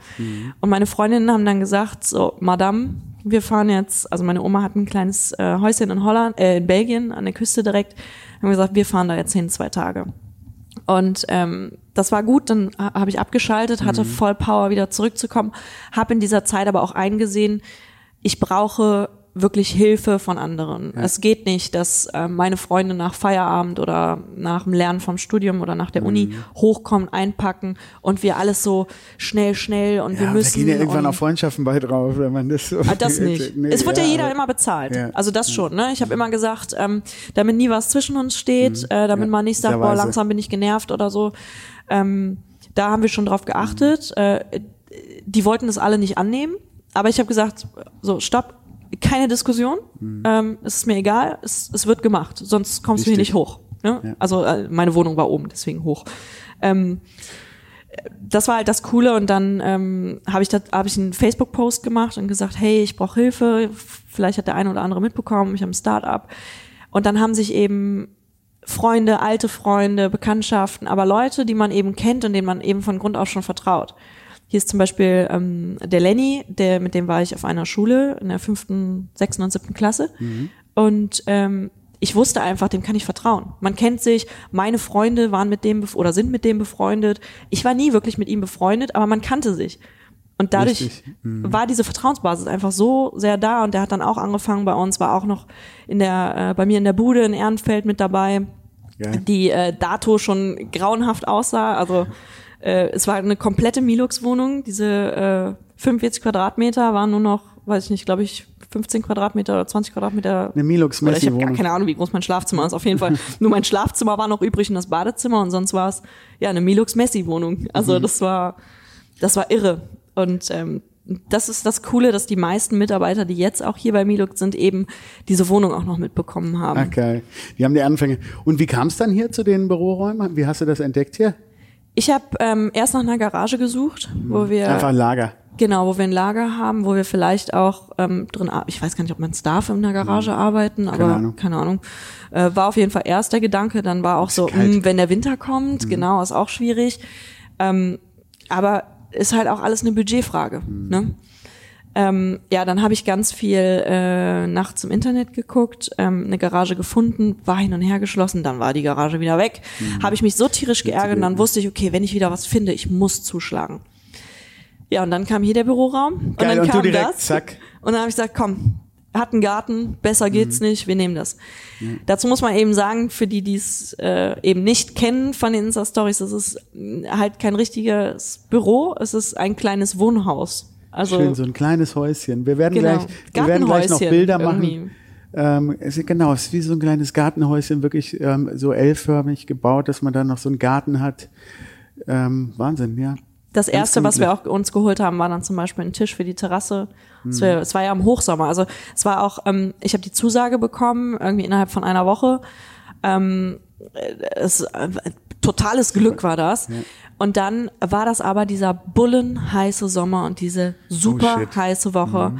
Und meine Freundinnen haben dann gesagt, so, Madame, wir fahren jetzt, also meine Oma hat ein kleines äh, Häuschen in Holland, äh, in Belgien, an der Küste direkt, haben gesagt, wir fahren da jetzt hin, zwei Tage. Und ähm, das war gut, dann ha- habe ich abgeschaltet, hatte voll Power, wieder zurückzukommen, habe in dieser Zeit aber auch eingesehen, ich brauche wirklich Hilfe von anderen. Es geht nicht, dass äh, meine Freunde nach Feierabend oder nach dem Lernen vom Studium oder nach der Uni hochkommen, einpacken und wir alles so schnell, schnell und wir Ja, da müssen. gehen ja irgendwann auch Freundschaften bei drauf, wenn man das so. Ah, das [LAUGHS] nicht. Nee, es wird ja, jeder aber- immer bezahlt. Ja. Also das schon. Ne? Ich habe immer gesagt, ähm, damit nie was zwischen uns steht, äh, damit Mhm. Ja, man nicht sagt, boah, weise. langsam bin ich genervt oder so. Ähm, da haben wir schon drauf geachtet. Mhm. Äh, die wollten das alle nicht annehmen, aber ich habe gesagt, so stopp, keine Diskussion. Mhm. Ähm, es ist mir egal, es, es wird gemacht, sonst kommst du hier nicht hoch. Ne? Ja. Also äh, meine Wohnung war oben, deswegen hoch. Ähm, das war halt das Coole und dann ähm, habe ich, das- hab ich einen Facebook-Post gemacht und gesagt, hey, ich brauche Hilfe, vielleicht hat der eine oder andere mitbekommen, ich habe ein Start-up. Und dann haben sich eben Freunde, alte Freunde, Bekanntschaften, aber Leute, die man eben kennt und denen man eben von Grund auf schon vertraut. Hier ist zum Beispiel ähm, der Lenny, der, mit dem war ich auf einer Schule in der fünften, sechsten und siebten Klasse. Und ähm, ich wusste einfach, dem kann ich vertrauen. Man kennt sich, meine Freunde waren mit dem oder sind mit dem befreundet. Ich war nie wirklich mit ihm befreundet, aber man kannte sich. Und dadurch Richtig. war diese Vertrauensbasis einfach so sehr da und der hat dann auch angefangen bei uns, war auch noch in der, äh, bei mir in der Bude in Ehrenfeld mit dabei, Geil. die äh, dato schon grauenhaft aussah. Also äh, es war eine komplette Milux-Wohnung. Diese äh, 45 Quadratmeter waren nur noch, weiß ich nicht, glaube ich, 15 Quadratmeter oder 20 Quadratmeter. Eine Milux Oder ich habe gar keine Ahnung, wie groß mein Schlafzimmer ist. Auf jeden Fall [LAUGHS] nur mein Schlafzimmer war noch übrig und das Badezimmer und sonst war es ja eine Milux Messi Wohnung. Also Mhm. das war das war irre. Und ähm, das ist das Coole, dass die meisten Mitarbeiter, die jetzt auch hier bei Miluk sind, eben diese Wohnung auch noch mitbekommen haben. Okay. Die haben die Anfänge. Und wie kam es dann hier zu den Büroräumen? Wie hast du das entdeckt hier? Ich habe ähm, erst nach einer Garage gesucht, wo wir Einfach ein Lager. genau, wo wir ein Lager haben, wo wir vielleicht auch ähm, drin, ich weiß gar nicht, ob man es darf in einer Garage arbeiten, aber Ahnung. keine Ahnung. Äh, war auf jeden Fall erst der Gedanke, dann war auch so, kalt. mh, wenn der Winter kommt, genau, ist auch schwierig. Ähm, aber ist halt auch alles eine Budgetfrage. Ne? Ähm, ja, dann habe ich ganz viel äh, nachts im Internet geguckt, ähm, eine Garage gefunden, war hin und her geschlossen, dann war die Garage wieder weg. Habe ich mich so tierisch geärgert und dann wusste ich, okay, wenn ich wieder was finde, ich muss zuschlagen. Ja, und dann kam hier der Büroraum und Geil, dann und kam direkt, das. zack. Und dann habe ich gesagt, komm, hat einen Garten, besser geht's nicht, wir nehmen das. Dazu muss man eben sagen, für die, die es äh, eben nicht kennen von den Insta-Stories, das ist halt kein richtiges Büro, es ist ein kleines Wohnhaus. Also Schön, so ein kleines Häuschen. Wir werden Genau. gleich, wir werden gleich noch Bilder irgendwie. machen. Ähm, es ist, genau, es ist wie so ein kleines Gartenhäuschen, wirklich ähm, so L-förmig gebaut, dass man dann noch so einen Garten hat. Ähm, Wahnsinn, ja. Das erste, was wir auch uns geholt haben, war dann zum Beispiel ein Tisch für die Terrasse. Es, war, es war ja im Hochsommer. Also es war auch, ähm, ich habe die Zusage bekommen, irgendwie innerhalb von einer Woche. Ähm, äh, es, äh, totales Glück war das. Und dann war das aber dieser bullenheiße Sommer und diese super Oh. Mhm. heiße Woche.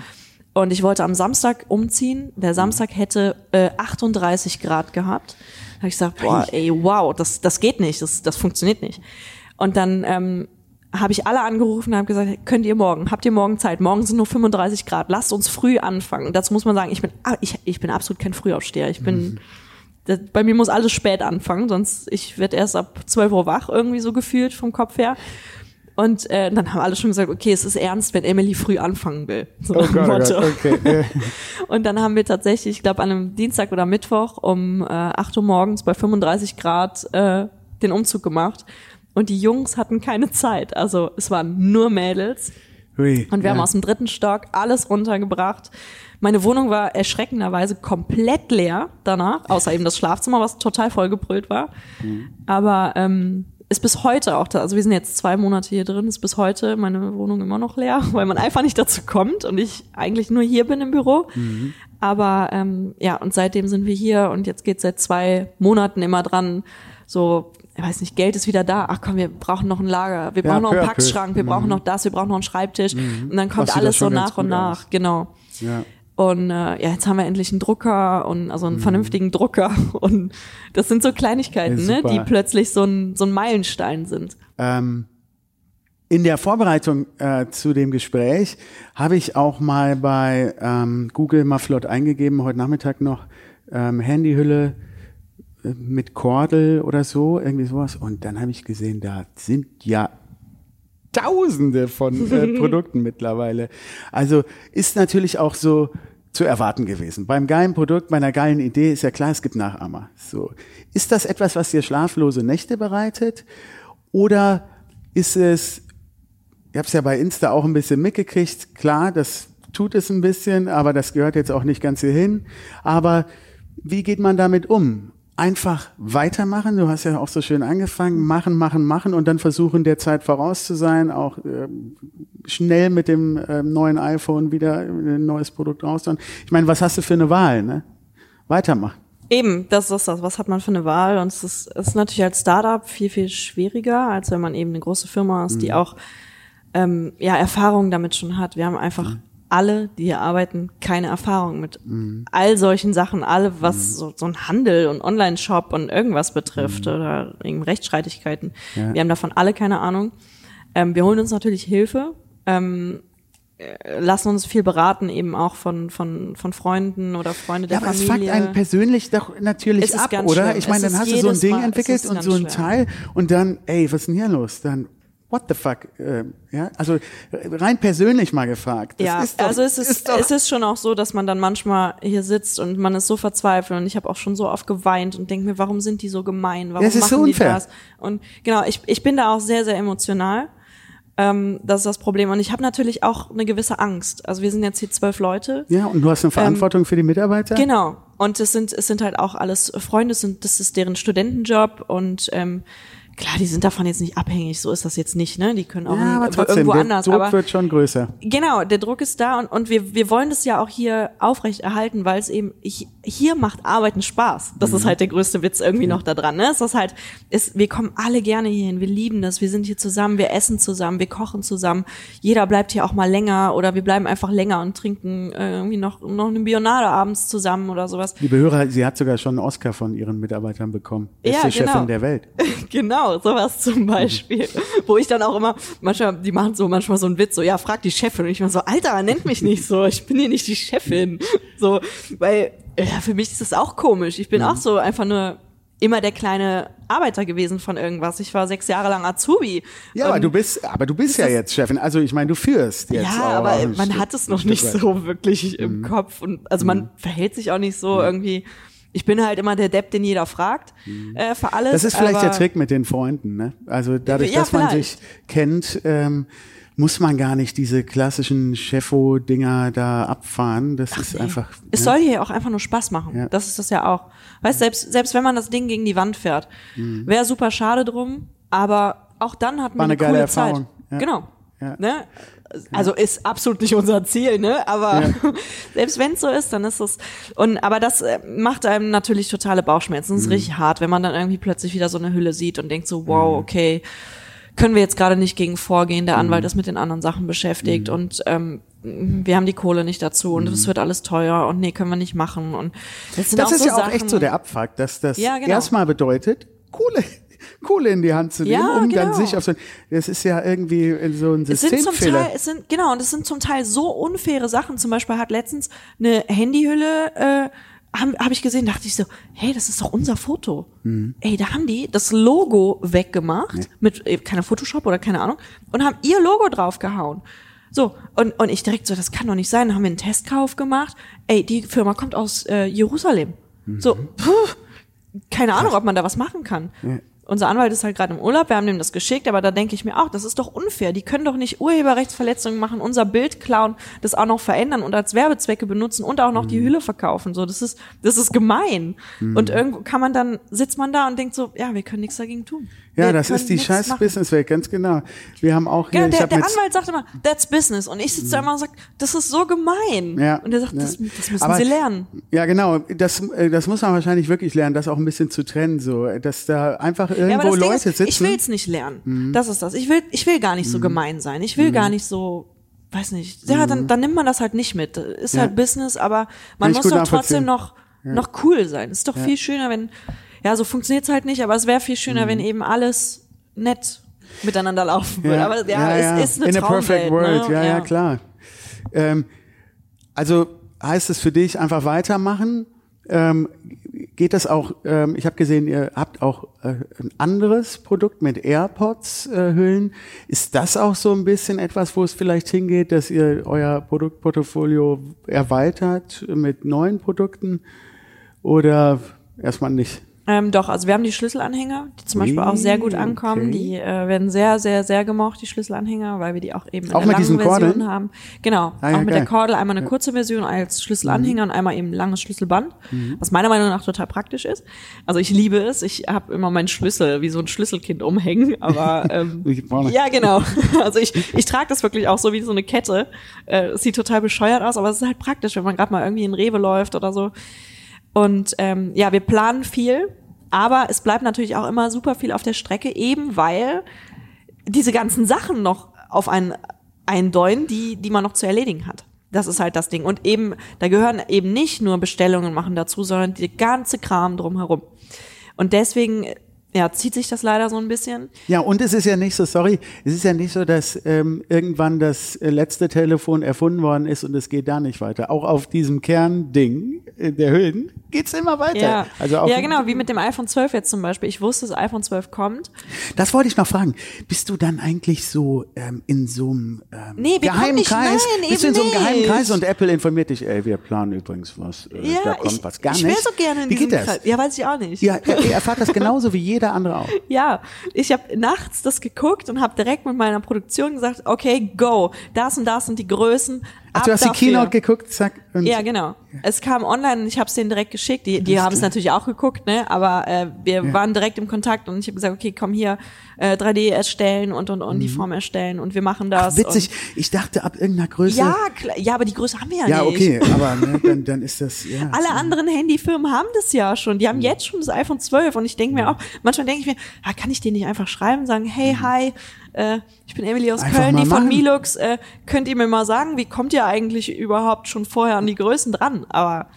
Und ich wollte am Samstag umziehen. Der Samstag hätte äh, 38 Grad gehabt. Da habe ich gesagt, boah, ey, wow, das, das geht nicht, das, das funktioniert nicht. Und dann ähm, habe ich alle angerufen und habe gesagt, könnt ihr morgen, habt ihr morgen Zeit? Morgen sind nur 35 Grad, lasst uns früh anfangen. Dazu muss man sagen, ich bin, ah, ich, ich bin absolut kein Frühaufsteher. Ich bin, das, bei mir muss alles spät anfangen, sonst ich werde erst ab 12 Uhr wach, irgendwie so gefühlt vom Kopf her. Und äh, dann haben alle schon gesagt, okay, es ist ernst, wenn Emily früh anfangen will. So Oh dem Gott, oh Motto. Gott, okay. [LAUGHS] Und dann haben wir tatsächlich, ich glaube, an einem Dienstag oder Mittwoch um äh, 8 Uhr morgens bei 35 Grad äh, den Umzug gemacht. Und die Jungs hatten keine Zeit. Also es waren nur Mädels. Hui, Und wir ja. haben aus dem dritten Stock alles runtergebracht. Meine Wohnung war erschreckenderweise komplett leer danach, außer eben das Schlafzimmer, was total vollgebrüllt war. Mhm. Aber ähm, ist bis heute auch da. Also wir sind jetzt zwei Monate hier drin, ist bis heute meine Wohnung immer noch leer, [LAUGHS] weil man einfach nicht dazu kommt und ich eigentlich nur hier bin im Büro. Mhm. Aber ähm, ja, und seitdem sind wir hier und jetzt geht's seit zwei Monaten immer dran, so, ich weiß nicht, Geld ist wieder da. Ach komm, wir brauchen noch ein Lager, wir Ja, brauchen noch einen. Packschrank, wir brauchen noch das, wir brauchen noch einen Schreibtisch. Und dann kommt Das alles so nach und nach, aus. genau. Ja. Und äh, ja, jetzt haben wir endlich einen Drucker und also einen Mhm. vernünftigen Drucker. [LAUGHS] Und das sind so Kleinigkeiten, Ja, ne, die plötzlich so ein, so ein Meilenstein sind. Ähm, in der Vorbereitung äh, zu dem Gespräch habe ich auch mal bei ähm, Google mal flott eingegeben, heute Nachmittag noch ähm, Handyhülle mit Kordel oder so, irgendwie sowas. Und dann habe ich gesehen, da sind ja Tausende von äh, [LAUGHS] Produkten mittlerweile. Also ist natürlich auch so zu erwarten gewesen. Beim geilen Produkt, bei einer geilen Idee ist ja klar, es gibt Nachahmer. So. Ist das etwas, was dir schlaflose Nächte bereitet? Oder ist es, ich habe es ja bei Insta auch ein bisschen mitgekriegt, klar, das tut es ein bisschen, aber das gehört jetzt auch nicht ganz hierhin. Aber wie geht man damit um? Einfach weitermachen, du hast ja auch so schön angefangen, machen, machen, machen und dann versuchen, der Zeit voraus zu sein, auch ähm, schnell mit dem ähm, neuen iPhone wieder ein neues Produkt rauszuhauen. Ich meine, was hast du für eine Wahl? Ne? Weitermachen. Eben, das ist das. Was hat man für eine Wahl? Und es ist, ist natürlich als Startup viel, viel schwieriger, als wenn man eben eine große Firma ist, die auch ähm, ja, Erfahrung damit schon hat. Wir haben einfach alle, die hier arbeiten, keine Erfahrung mit all solchen Sachen, alle, was so, so ein Handel und Online-Shop und irgendwas betrifft oder irgendwie Rechtsstreitigkeiten. Ja. Wir haben davon alle keine Ahnung. Ähm, wir holen uns natürlich Hilfe. Ähm, äh, lassen uns viel beraten, eben auch von, von, von Freunden oder Freunde der Ja, aber es Familie. fuckt einen persönlich doch natürlich Es ist ab, oder? schlimm. Ich meine, Es dann hast du so ein Ding Mal- es entwickelt und so ein schlimm. Teil und dann, ey, was ist denn hier los? Dann, what the fuck? Äh, ja, also rein persönlich mal gefragt. Das ja, doch, also es ist, ist es ist schon auch so, dass man dann manchmal hier sitzt und man ist so verzweifelt und ich habe auch schon so oft geweint und denke mir, warum sind die so gemein? Warum Ja, es ist machen so die unfair. das? Und genau, ich, ich bin da auch sehr, sehr emotional. Ähm, das ist das Problem. Und ich habe natürlich auch eine gewisse Angst. Also wir sind jetzt hier zwölf Leute. ja, und du hast eine Verantwortung für die Mitarbeiter? Genau. Und es sind, es sind halt auch alles Freunde, es sind, das ist deren Studentenjob und ähm, klar, die sind davon jetzt nicht abhängig, so ist das jetzt nicht, ne? Die können auch Ja, aber trotzdem, irgendwo der anders. Druck aber wird schon größer. Genau, der Druck ist da und, und wir, wir wollen das ja auch hier aufrechterhalten, weil es eben, ich, hier macht Arbeiten Spaß. Das Mhm. ist halt der größte Witz irgendwie noch da dran. Ne? Es ist halt, es, wir kommen alle gerne hierhin, wir lieben das, wir sind hier zusammen, wir essen zusammen, wir kochen zusammen. Jeder bleibt hier auch mal länger oder wir bleiben einfach länger und trinken äh, irgendwie noch, noch eine Bionade abends zusammen oder sowas. Liebe Hörer, sie hat sogar schon einen Oscar von ihren Mitarbeitern bekommen. Beste Ja, genau. Chefin der Welt. [LAUGHS] Genau, sowas zum Beispiel. Wo ich dann auch immer, manchmal, die machen so manchmal so einen Witz, so, ja, frag die Chefin. Und ich mal so, Alter, nennt mich nicht so, ich bin hier nicht die Chefin. So, weil, ja, für mich ist das auch komisch. Ich bin auch so einfach nur immer der kleine Arbeiter gewesen von irgendwas. Ich war sechs Jahre lang Azubi. Ja, aber du bist, aber du bist ja jetzt Chefin. Also ich meine, du führst jetzt. ja, aber man Stück- hat es noch nicht weit. Mhm. so wirklich im Kopf und also man verhält sich auch nicht so irgendwie. Ich bin halt immer der Depp, den jeder fragt äh, für alles. Mhm. Das ist vielleicht der Trick mit den Freunden, ne? Also dadurch, Ja, dass man vielleicht. sich kennt, ähm, muss man gar nicht diese klassischen Chefo-Dinger da abfahren. Das ist einfach. Es ne? soll hier auch einfach nur Spaß machen. Ja. Das ist das ja auch. Weißt, selbst, selbst wenn man das Ding gegen die Wand fährt, wäre super schade drum, aber auch dann hat man War eine eine, geile coole Erfahrung. Zeit. Ja. Genau. Ja. Ne? Also ist absolut nicht unser Ziel, ne? Aber Ja. [LAUGHS] selbst wenn es so ist, dann ist es. Und aber das äh, macht einem natürlich totale Bauchschmerzen. Mhm. Das ist richtig hart, wenn man dann irgendwie plötzlich wieder so eine Hülle sieht und denkt so, Mhm. wow, okay, können wir jetzt gerade nicht gegen vorgehen. Der Mhm. Anwalt ist mit den anderen Sachen beschäftigt und ähm, wir haben die Kohle nicht dazu und es wird alles teuer und nee, können wir nicht machen. Und das Mhm. Das ist so ja auch Sachen, echt so der Abfuck, dass das Ja, genau. erstmal bedeutet, Kohle, [LAUGHS] Kohle in die Hand zu nehmen, Ja, um dann genau. sich auf so, das ist ja irgendwie so ein Es sind zum Systemfehler. Teil, es sind, genau, und es sind zum Teil so unfaire Sachen. Zum Beispiel hat letztens eine Handyhülle, äh, habe hab ich gesehen, dachte ich so, hey, das ist doch unser Foto. Mhm. Ey, da haben die das Logo weggemacht, mit äh, keiner Photoshop oder keine Ahnung, und haben ihr Logo draufgehauen. So, und, und ich direkt so, das kann doch nicht sein. Dann haben wir einen Testkauf gemacht. Ey, die Firma kommt aus äh, Jerusalem. So, Mhm. puh, keine Ahnung, ob man da was machen kann. Unser Anwalt ist halt gerade im Urlaub, wir haben dem das geschickt, aber da denke ich mir auch, das ist doch unfair. Die können doch nicht Urheberrechtsverletzungen machen, unser Bild klauen, das auch noch verändern und als Werbezwecke benutzen und auch noch Mhm. die Hülle verkaufen. So, das ist, das ist gemein. Und irgendwo kann man dann, sitzt man da und denkt so, ja, wir können nichts dagegen tun. Ja, das ist die scheiß machen. Businesswelt, ganz genau. Wir haben auch hier, Genau, der, der Anwalt sagt immer, that's business. Und ich sitze da immer und sage, das ist so gemein. Ja, und er sagt, ja. das, das müssen Aber- sie lernen. Ja, genau. Das, äh, das muss man wahrscheinlich wirklich lernen, das auch ein bisschen zu trennen, so, dass da einfach Ja, irgendwo Ding Leute ist, sitzen. Mhm. ich will es nicht lernen. Das ist das. Ich will, ich will gar nicht so gemein sein. Ich will gar nicht so, weiß nicht. Ja, dann, dann nimmt man das halt nicht mit. Ist Mhm. Ja. halt Business, aber man muss doch trotzdem noch, noch cool sein. Ist doch viel schöner, wenn, ja, so funktioniert's halt nicht, aber es wäre viel schöner, Mhm. wenn eben alles nett miteinander laufen würde. Aber ja, ja, es ist eine In a perfect Traumwelt, world, ne? ja, ja, klar. Ähm, also heißt es für dich einfach weitermachen? Ähm, geht das auch, ähm, ich habe gesehen, ihr habt auch äh, ein anderes Produkt mit AirPods-Hüllen. Ist das auch so ein bisschen etwas, wo es vielleicht hingeht, dass ihr euer Produktportfolio erweitert mit neuen Produkten oder erstmal nicht? Ähm, doch, also wir haben die Schlüsselanhänger, die zum Beispiel auch sehr gut ankommen. okay. Die äh, werden sehr, sehr, sehr gemocht, die Schlüsselanhänger, weil wir die auch eben in Auch der mit diesen langen Version Kordeln? haben. Genau, Ah, ja, auch mit geil. der Kordel einmal eine kurze Version als Schlüsselanhänger Mhm. und einmal eben langes Schlüsselband, was meiner Meinung nach total praktisch ist. Also ich liebe es. Ich habe immer meinen Schlüssel wie so ein Schlüsselkind umhängen, aber [LAUGHS] ähm, ja, genau. [LAUGHS] Also ich, ich trage das wirklich auch so wie so eine Kette. Äh, es sieht total bescheuert aus, aber es ist halt praktisch, wenn man gerade mal irgendwie in Rewe läuft oder so. Und ähm, ja, wir planen viel, aber es bleibt natürlich auch immer super viel auf der Strecke, eben weil diese ganzen Sachen noch auf einen eindeuen, die, die man noch zu erledigen hat. Das ist halt das Ding. Und eben, da gehören eben nicht nur Bestellungen machen dazu, sondern die ganze Kram drumherum. Und deswegen, ja, zieht sich das leider so ein bisschen. Ja, und es ist ja nicht so, sorry, es ist ja nicht so, dass ähm, irgendwann das letzte Telefon erfunden worden ist und es geht da nicht weiter. Auch auf diesem Kernding äh, der Hüllen geht's immer weiter. Ja, also auch, ja, genau, wie mit dem iPhone 12 jetzt zum Beispiel. Ich wusste, das iPhone 12 kommt. Das wollte ich noch fragen. Bist du dann eigentlich so ähm, in so einem ähm, Nee, geheimen nicht- Kreis? nein, Bist du in so einem geheimen nicht. Kreis und Apple informiert dich, ey, wir planen übrigens was. Äh, Ja, da kommt ich, was. Gar ich nicht. will so gerne in Wie diesem geht das? Kreis. Ja, weiß ich auch nicht. Ja, ihr erfahrt das genauso wie jeder andere auch. [LAUGHS] Ja, ich habe nachts das geguckt und habe direkt mit meiner Produktion gesagt, okay, go, das und das sind die Größen. Ach, du hast die dafür. Keynote geguckt, zack. Ja, genau. Es kam online und ich habe es denen direkt geschickt. Die, die haben es natürlich auch geguckt, ne? Aber äh, wir Ja. waren direkt im Kontakt und ich habe gesagt, okay, komm hier, äh, 3D erstellen und und und die Form erstellen und wir machen das. Mhm. Witzig, ich dachte ab irgendeiner Größe. ja, klar, ja, aber die Größe haben wir ja, ja nicht. okay, [LAUGHS] aber ne, dann, dann ist das, ja. Alle anderen Handyfirmen haben das ja schon. Die haben jetzt schon das iPhone 12 und ich denke mir auch, manchmal denke ich mir, ah, kann ich denen nicht einfach schreiben, sagen, hey, hi, äh, ich bin Emily aus Einfach Köln, die von machen. Milux, äh, könnt ihr mir mal sagen, wie kommt ihr eigentlich überhaupt schon vorher an die Größen dran? Aber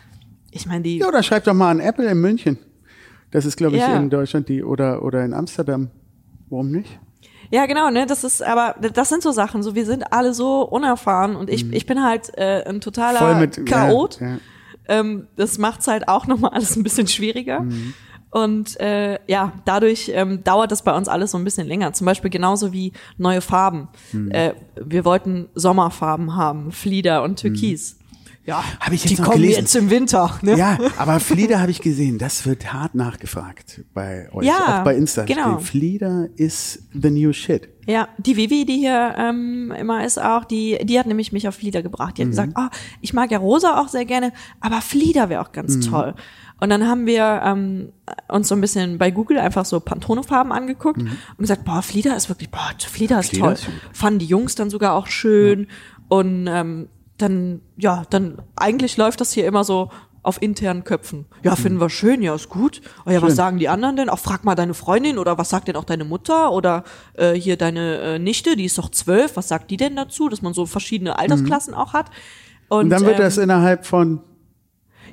ich meine, die, Ja, oder schreib doch mal an Apple in München. Das ist, glaube ich, Ja. in Deutschland die oder oder in Amsterdam. Warum nicht? Ja, genau, ne, das ist, aber das sind so Sachen, so wir sind alle so unerfahren und ich, ich bin halt äh, ein totaler Mhm. Voll mit Chaot. Ja, ja. Ähm, das macht's halt auch nochmal alles ein bisschen schwieriger. Mhm. Und äh, ja, dadurch ähm, dauert das bei uns alles so ein bisschen länger. Zum Beispiel genauso wie neue Farben. Mhm. Äh, wir wollten Sommerfarben haben, Flieder und Türkis. Ja, Hab ich jetzt die kommen gelesen. jetzt im Winter. Ne? Ja, aber Flieder habe ich gesehen, das wird hart nachgefragt bei euch, Ja, auch bei Insta. genau. Flieder ist the new shit. Ja, die Vivi, die hier ähm, immer ist auch, die, die hat nämlich mich auf Flieder gebracht. Die hat gesagt, oh, ich mag ja Rosa auch sehr gerne, aber Flieder wäre auch ganz toll. Und dann haben wir ähm, uns so ein bisschen bei Google einfach so Pantone-Farben angeguckt und gesagt, boah, Flieder ist wirklich, boah, Flieder ist Flieder toll. ist. Fanden die Jungs dann sogar auch schön. Und ähm, dann, ja, dann eigentlich läuft das hier immer so auf internen Köpfen. Ja, finden wir schön, ja, ist gut. Oh ja, was Schön. sagen die anderen denn? Auch frag mal deine Freundin oder was sagt denn auch deine Mutter oder äh, hier deine äh, Nichte, die ist doch zwölf, was sagt die denn dazu, dass man so verschiedene Altersklassen auch hat? Und, Und dann wird ähm, das innerhalb von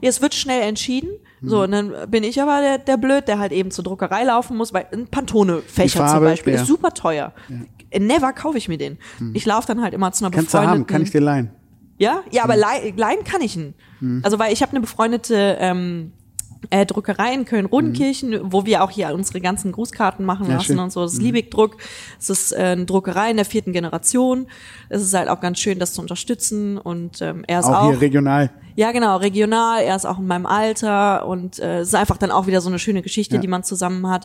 ja, es wird schnell entschieden. Mhm. So, und dann bin ich aber der, der Blöd, der halt eben zur Druckerei laufen muss, weil ein Pantone-Fächer zum Beispiel ja. ist super teuer. Never kaufe ich mir den. Ich laufe dann halt immer zu einer Hm. kannst du befreundeten. haben, kann ich dir leihen. Ja, ja, Hm. aber leihen, leihen kann ich ihn. Also weil ich habe eine befreundete ähm, äh, Druckerei in Köln-Rodenkirchen, wo wir auch hier unsere ganzen Grußkarten machen Ja, lassen schön. und so. Das ist Liebig-Druck. Es ist äh, eine Druckerei in der vierten Generation. Es ist halt auch ganz schön, das zu unterstützen und ähm, er ist Auch, auch, hier regional. Ja, genau, regional. Er ist auch in meinem Alter und äh, es ist einfach dann auch wieder so eine schöne Geschichte, Ja. die man zusammen hat.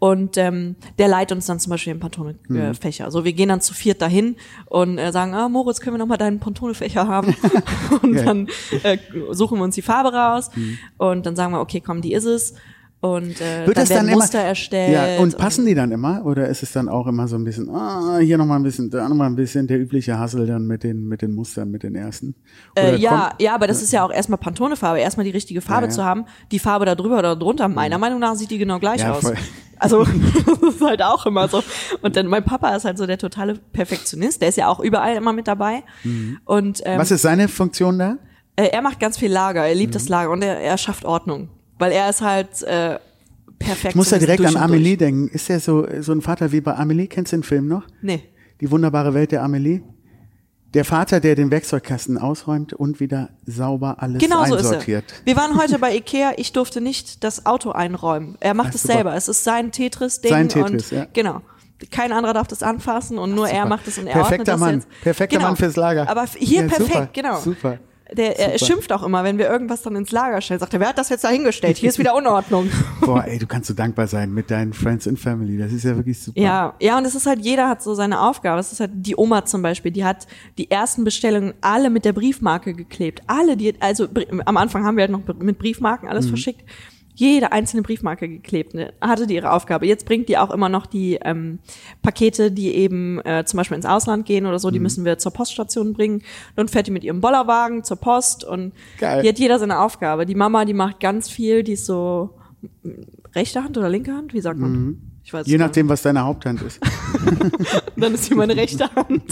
Und ähm, der leiht uns dann zum Beispiel den Pantone-Fächer. Also wir gehen dann zu viert dahin und äh, sagen, ah, Moritz, können wir noch mal deinen Pantone-Fächer haben? [LAUGHS] [LAUGHS] und dann äh, suchen wir uns die Farbe raus und dann sagen wir, okay, komm, die ist es. Und äh, Wird dann das werden dann Muster immer, erstellt. Ja, und passen die dann immer? Oder ist es dann auch immer so ein bisschen, ah, hier nochmal ein bisschen, da nochmal ein bisschen der übliche Hassel dann mit den, mit den Mustern, mit den ersten? Äh, Oder ja, kommt- ja, aber das ist ja auch erstmal Pantone-Farbe, erstmal die richtige Farbe Ja, ja. zu haben. Die Farbe da drüber oder drunter, meiner Meinung nach sieht die genau gleich Ja, aus. voll. [LAUGHS] Also das ist halt auch immer so. Und dann mein Papa ist halt so der totale Perfektionist, der ist ja auch überall immer mit dabei. Und ähm, Was ist seine Funktion da? äh, er macht ganz viel Lager, er liebt Mhm. das Lager und er, er schafft Ordnung, weil er ist halt äh, perfekt. Ich muss da direkt an Amelie denken. Ist der so, so ein Vater wie bei Amelie? Kennst du den Film noch? Nee. Die wunderbare Welt der Amelie? Der Vater, der den Werkzeugkasten ausräumt und wieder sauber alles Genau so ist er. einsortiert. Wir waren heute bei Ikea, ich durfte nicht das Auto einräumen. Er macht Ach, es super. selber. Es ist sein Tetris-Ding. Sein Tetris, und, ja. Genau. Kein anderer darf das anfassen und nur er super. macht es und er Perfekter ordnet das Mann. jetzt. Perfekter genau. Mann fürs Lager. Aber hier Ja, perfekt, super, genau. super. Der, er schimpft auch immer, wenn wir irgendwas dann ins Lager stellen. Sagt er, wer hat das jetzt da hingestellt? Hier ist wieder Unordnung. [LAUGHS] Boah, ey, du kannst so dankbar sein mit deinen Friends and Family. Das ist ja wirklich super. Ja, ja, und es ist halt, jeder hat so seine Aufgabe. Es ist halt die Oma zum Beispiel, die hat die ersten Bestellungen alle mit der Briefmarke geklebt. Alle, die, also am Anfang haben wir halt noch mit Briefmarken alles verschickt. Jede einzelne Briefmarke geklebt, ne? hatte die ihre Aufgabe. Jetzt bringt die auch immer noch die ähm, Pakete, die eben äh, zum Beispiel ins Ausland gehen oder so, die müssen wir zur Poststation bringen. Dann fährt die mit ihrem Bollerwagen zur Post und Geil. hier hat jeder seine Aufgabe. Die Mama, die macht ganz viel, die ist so rechte Hand oder linke Hand, wie sagt man? Weiß Je nachdem, was deine Haupthand ist. [LAUGHS] dann ist sie meine rechte Hand.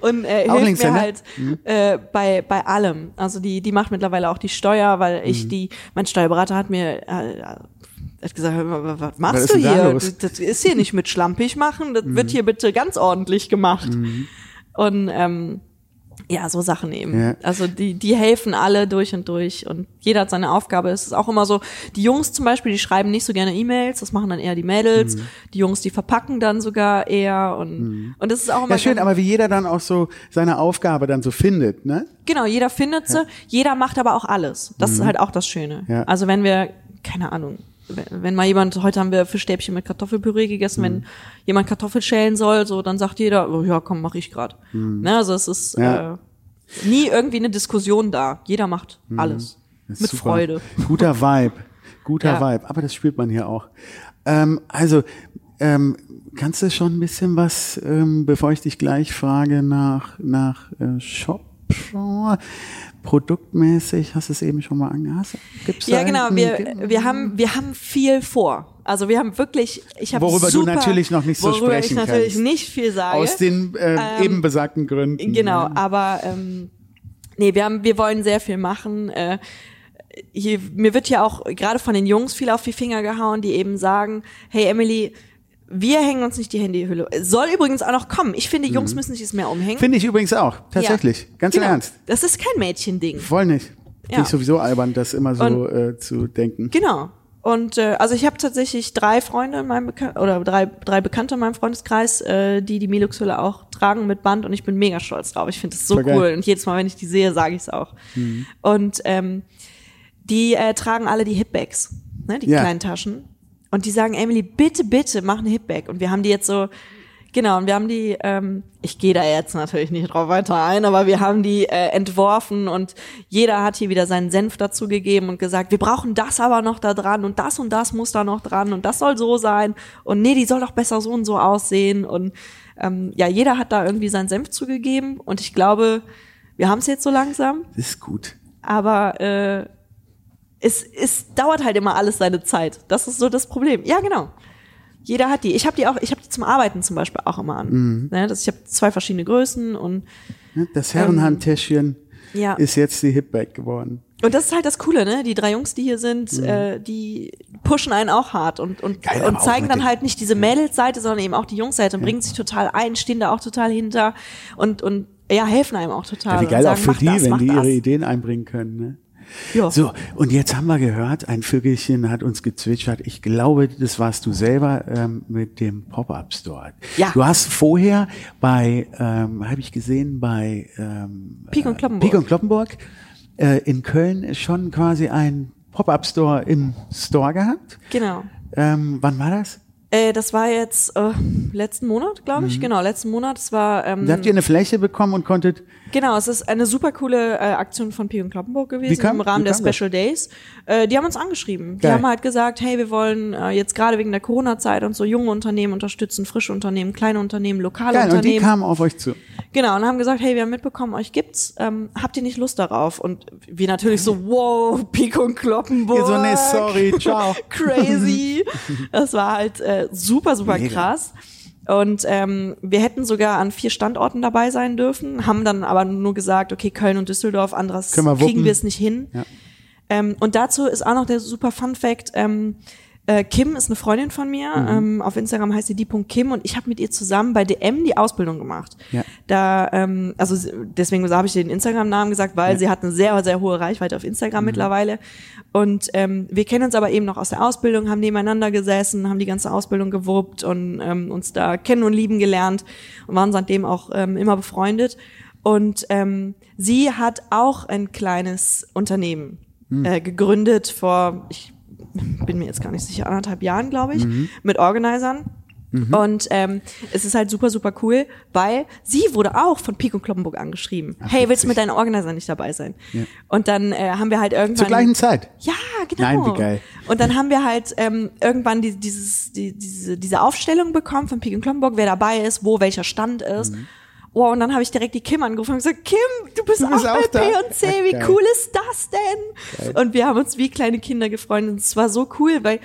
Und äh, Auch hilft mir Linkshänder? halt äh, bei, bei allem. Also die, die macht mittlerweile auch die Steuer, weil Mhm. ich die, mein Steuerberater hat mir äh, hat gesagt, was machst Was du hier? Mhm. Das, das ist hier nicht mit schlampig machen, das wird hier bitte ganz ordentlich gemacht. Und ähm, ja, so Sachen eben. Ja. Also die, die helfen alle durch und durch und jeder hat seine Aufgabe. Es ist auch immer so, die Jungs zum Beispiel, die schreiben nicht so gerne E-Mails, das machen dann eher die Mädels. Mhm. Die Jungs, die verpacken dann sogar eher und, und das ist auch immer Ja, schön, aber wie jeder dann auch so seine Aufgabe dann so findet, ne? Genau, jeder findet sie, jeder macht aber auch alles. Das ist halt auch das Schöne. Mhm. Ja. Also wenn wir, keine Ahnung, wenn, mal jemand, heute haben wir Fischstäbchen mit Kartoffelpüree gegessen, Mhm. wenn jemand Kartoffel schälen soll, so dann sagt jeder, oh, ja komm, mach ich grad. Ne, also es ist Mhm. Ja. äh, Nie irgendwie eine Diskussion da. Jeder macht alles. Das ist Mit super. Freude. Guter Vibe. Guter Ja. Vibe. Aber das spürt man hier auch. Ähm, also, ähm, kannst du schon ein bisschen was, ähm, bevor ich dich gleich frage nach, nach äh, Shop? Produktmäßig, hast du es eben schon mal angehast? Gibt's Ja, genau. Wir, wir haben, wir haben viel vor. Also wir haben wirklich, ich habe Worüber du super, natürlich noch nicht so worüber ich sprechen natürlich kannst. nicht viel sage. Aus den äh, Ähm, eben besagten Gründen. Genau, aber ähm, nee, wir haben, wir wollen sehr viel machen. Äh, hier, mir wird ja auch gerade von den Jungs viel auf die Finger gehauen, die eben sagen, hey Emily, wir hängen uns nicht die Handyhülle. Soll übrigens auch noch kommen. Ich finde, Jungs müssen sich das mehr umhängen. Finde ich übrigens auch. Tatsächlich. Ja. Ganz genau. im Ernst. Das ist kein Mädchending. Voll nicht. Ja. Finde ich sowieso albern, das immer so Und- äh, zu denken. Genau. Und äh, also ich habe tatsächlich drei Freunde in meinem Bekan oder drei, drei Bekannte in meinem Freundeskreis, äh, die die Milux-Hülle auch tragen mit Band und ich bin mega stolz drauf. Ich finde das so Voll geil. cool und jedes Mal, wenn ich die sehe, sage ich es auch. Und ähm, die äh, tragen alle die Hipbags, ne, die Ja. kleinen Taschen. Und die sagen, Emily, bitte, bitte, mach eine Hipbag. Und wir haben die jetzt so, genau, und wir haben die, ähm, ich gehe da jetzt natürlich nicht drauf weiter ein, aber wir haben die äh, entworfen und jeder hat hier wieder seinen Senf dazu gegeben und gesagt, wir brauchen das aber noch da dran und das und das muss da noch dran und das soll so sein und nee, die soll doch besser so und so aussehen und ähm, ja, jeder hat da irgendwie seinen Senf zugegeben und ich glaube, wir haben es jetzt so langsam, Das ist gut. aber äh, es, es dauert halt immer alles seine Zeit. Das ist so das Problem. Ja, genau. Jeder hat die. Ich habe die auch, ich habe die zum Arbeiten zum Beispiel auch immer an. Mhm. Ne, das, ich habe zwei verschiedene Größen und Das Herrenhandtäschchen Ähm, ja. ist jetzt die Hipbag geworden. und das ist halt das Coole, ne? Die drei Jungs, die hier sind, Mhm. äh, die pushen einen auch hart und und, Geil, und zeigen dann halt nicht diese Mädelsseite, sondern eben auch die Jungsseite und bringen sich total ein, stehen da auch total hinter und und ja helfen einem auch total. Ja, wie geil sagen, auch für die, das, wenn die das. ihre Ideen einbringen können. Ne? Ja. So, und jetzt haben wir gehört, ein Vögelchen hat uns gezwitschert. Ich glaube, das warst du selber ähm, mit dem Pop-Up-Store. Ja. Du hast vorher bei, ähm, habe ich gesehen, bei ähm, Pik und äh, Kloppenburg. Und Kloppenburg äh, in Köln schon quasi ein Pop-Up-Store im Store gehabt. Genau. Ähm, wann war das? Äh, das war jetzt äh, letzten Monat, glaube Mhm. ich. Genau, letzten Monat. Es war ähm, Da habt ihr eine Fläche bekommen und konntet genau, es ist eine super coole äh, Aktion von und Kloppenburg gewesen kam- im Rahmen der kam das? Special Days. Äh, die haben uns angeschrieben. Die Geil. haben halt gesagt, hey, wir wollen äh, jetzt gerade wegen der Corona-Zeit und so junge Unternehmen unterstützen, frische Unternehmen, kleine Unternehmen, lokale Geil, und die Unternehmen. kamen auf euch zu. Genau, und haben gesagt, hey, wir haben mitbekommen, euch gibt's, ähm, habt ihr nicht Lust darauf? Und wir natürlich so, wow, [LAUGHS] Pico und Kloppenburg. Ihr so, nee, sorry, [LAUGHS] ciao. Crazy. [LAUGHS] Das war halt äh, super, super Mega. krass. Und ähm, wir hätten sogar an vier Standorten dabei sein dürfen, haben dann aber nur gesagt, okay, Köln und Düsseldorf, anderes wir kriegen wir es nicht hin. Ja. Ähm, und dazu ist auch noch der super Fun Fact, ähm, äh, Kim ist eine Freundin von mir. Mhm. Ähm, auf Instagram heißt sie die.kim und ich habe mit ihr zusammen bei DM die Ausbildung gemacht. Ja. Da, ähm, also deswegen habe ich den Instagram-Namen gesagt, weil sie hat eine sehr, sehr hohe Reichweite auf Instagram Mhm. mittlerweile. Und ähm, wir kennen uns aber eben noch aus der Ausbildung, haben nebeneinander gesessen, haben die ganze Ausbildung gewuppt und ähm, uns da kennen und lieben gelernt und waren seitdem auch ähm, immer befreundet. Und ähm, sie hat auch ein kleines Unternehmen Hm. äh, gegründet vor, ich bin mir jetzt gar nicht sicher, anderthalb Jahren, glaube ich, Mhm. mit Organisern. Und ähm, es ist halt super, super cool, weil sie wurde auch von Pico Kloppenburg angeschrieben. hey, willst du mit deinen Organisern nicht dabei sein? Ja. Und dann äh, haben wir halt irgendwann... Zur gleichen Zeit. Ja, genau. Nein, wie geil. Und dann haben wir halt ähm, irgendwann die, dieses, die, diese, diese Aufstellung bekommen von und Kloppenburg, wer dabei ist, wo welcher Stand ist. Mhm. Oh, und dann habe ich direkt die Kim angerufen und gesagt, Kim, du bist, Du bist auch, auch bei. P&C, wie geil. cool ist das denn? Und wir haben uns wie kleine Kinder gefreut und es war so cool, weil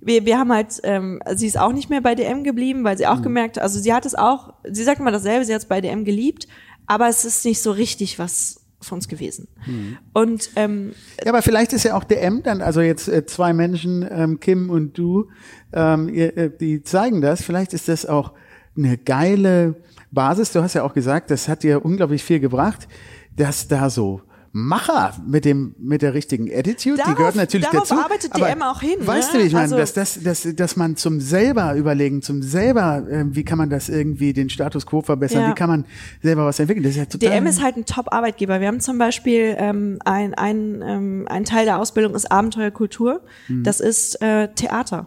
wir, wir haben halt, ähm, sie ist auch nicht mehr bei DM geblieben, weil sie Mhm. auch gemerkt hat, also sie hat es auch, sie sagt immer dasselbe, sie hat es bei DM geliebt, aber es ist nicht so richtig was von uns gewesen. Mhm. Und ähm, Ja, aber vielleicht ist ja auch DM dann, also jetzt äh, zwei Menschen, ähm, Kim und du, ähm, ihr, äh, die zeigen das. Vielleicht ist das auch eine geile Basis. Du hast ja auch gesagt, das hat dir unglaublich viel gebracht, dass da so Macher mit dem mit der richtigen Attitude, die Darauf- gehört natürlich darauf dazu. arbeitet aber DM auch hin, Weißt ne? du, ich meine, Also- dass, dass, dass, dass man zum selber überlegen, zum selber, äh, wie kann man das irgendwie den Status quo verbessern, Ja. wie kann man selber was entwickeln? Das ist ja total. DM ist halt ein Top-Arbeitgeber. Wir haben zum Beispiel ähm, ein, ein, ähm, ein Teil der Ausbildung ist Abenteuerkultur. Mhm. Das ist äh, Theater.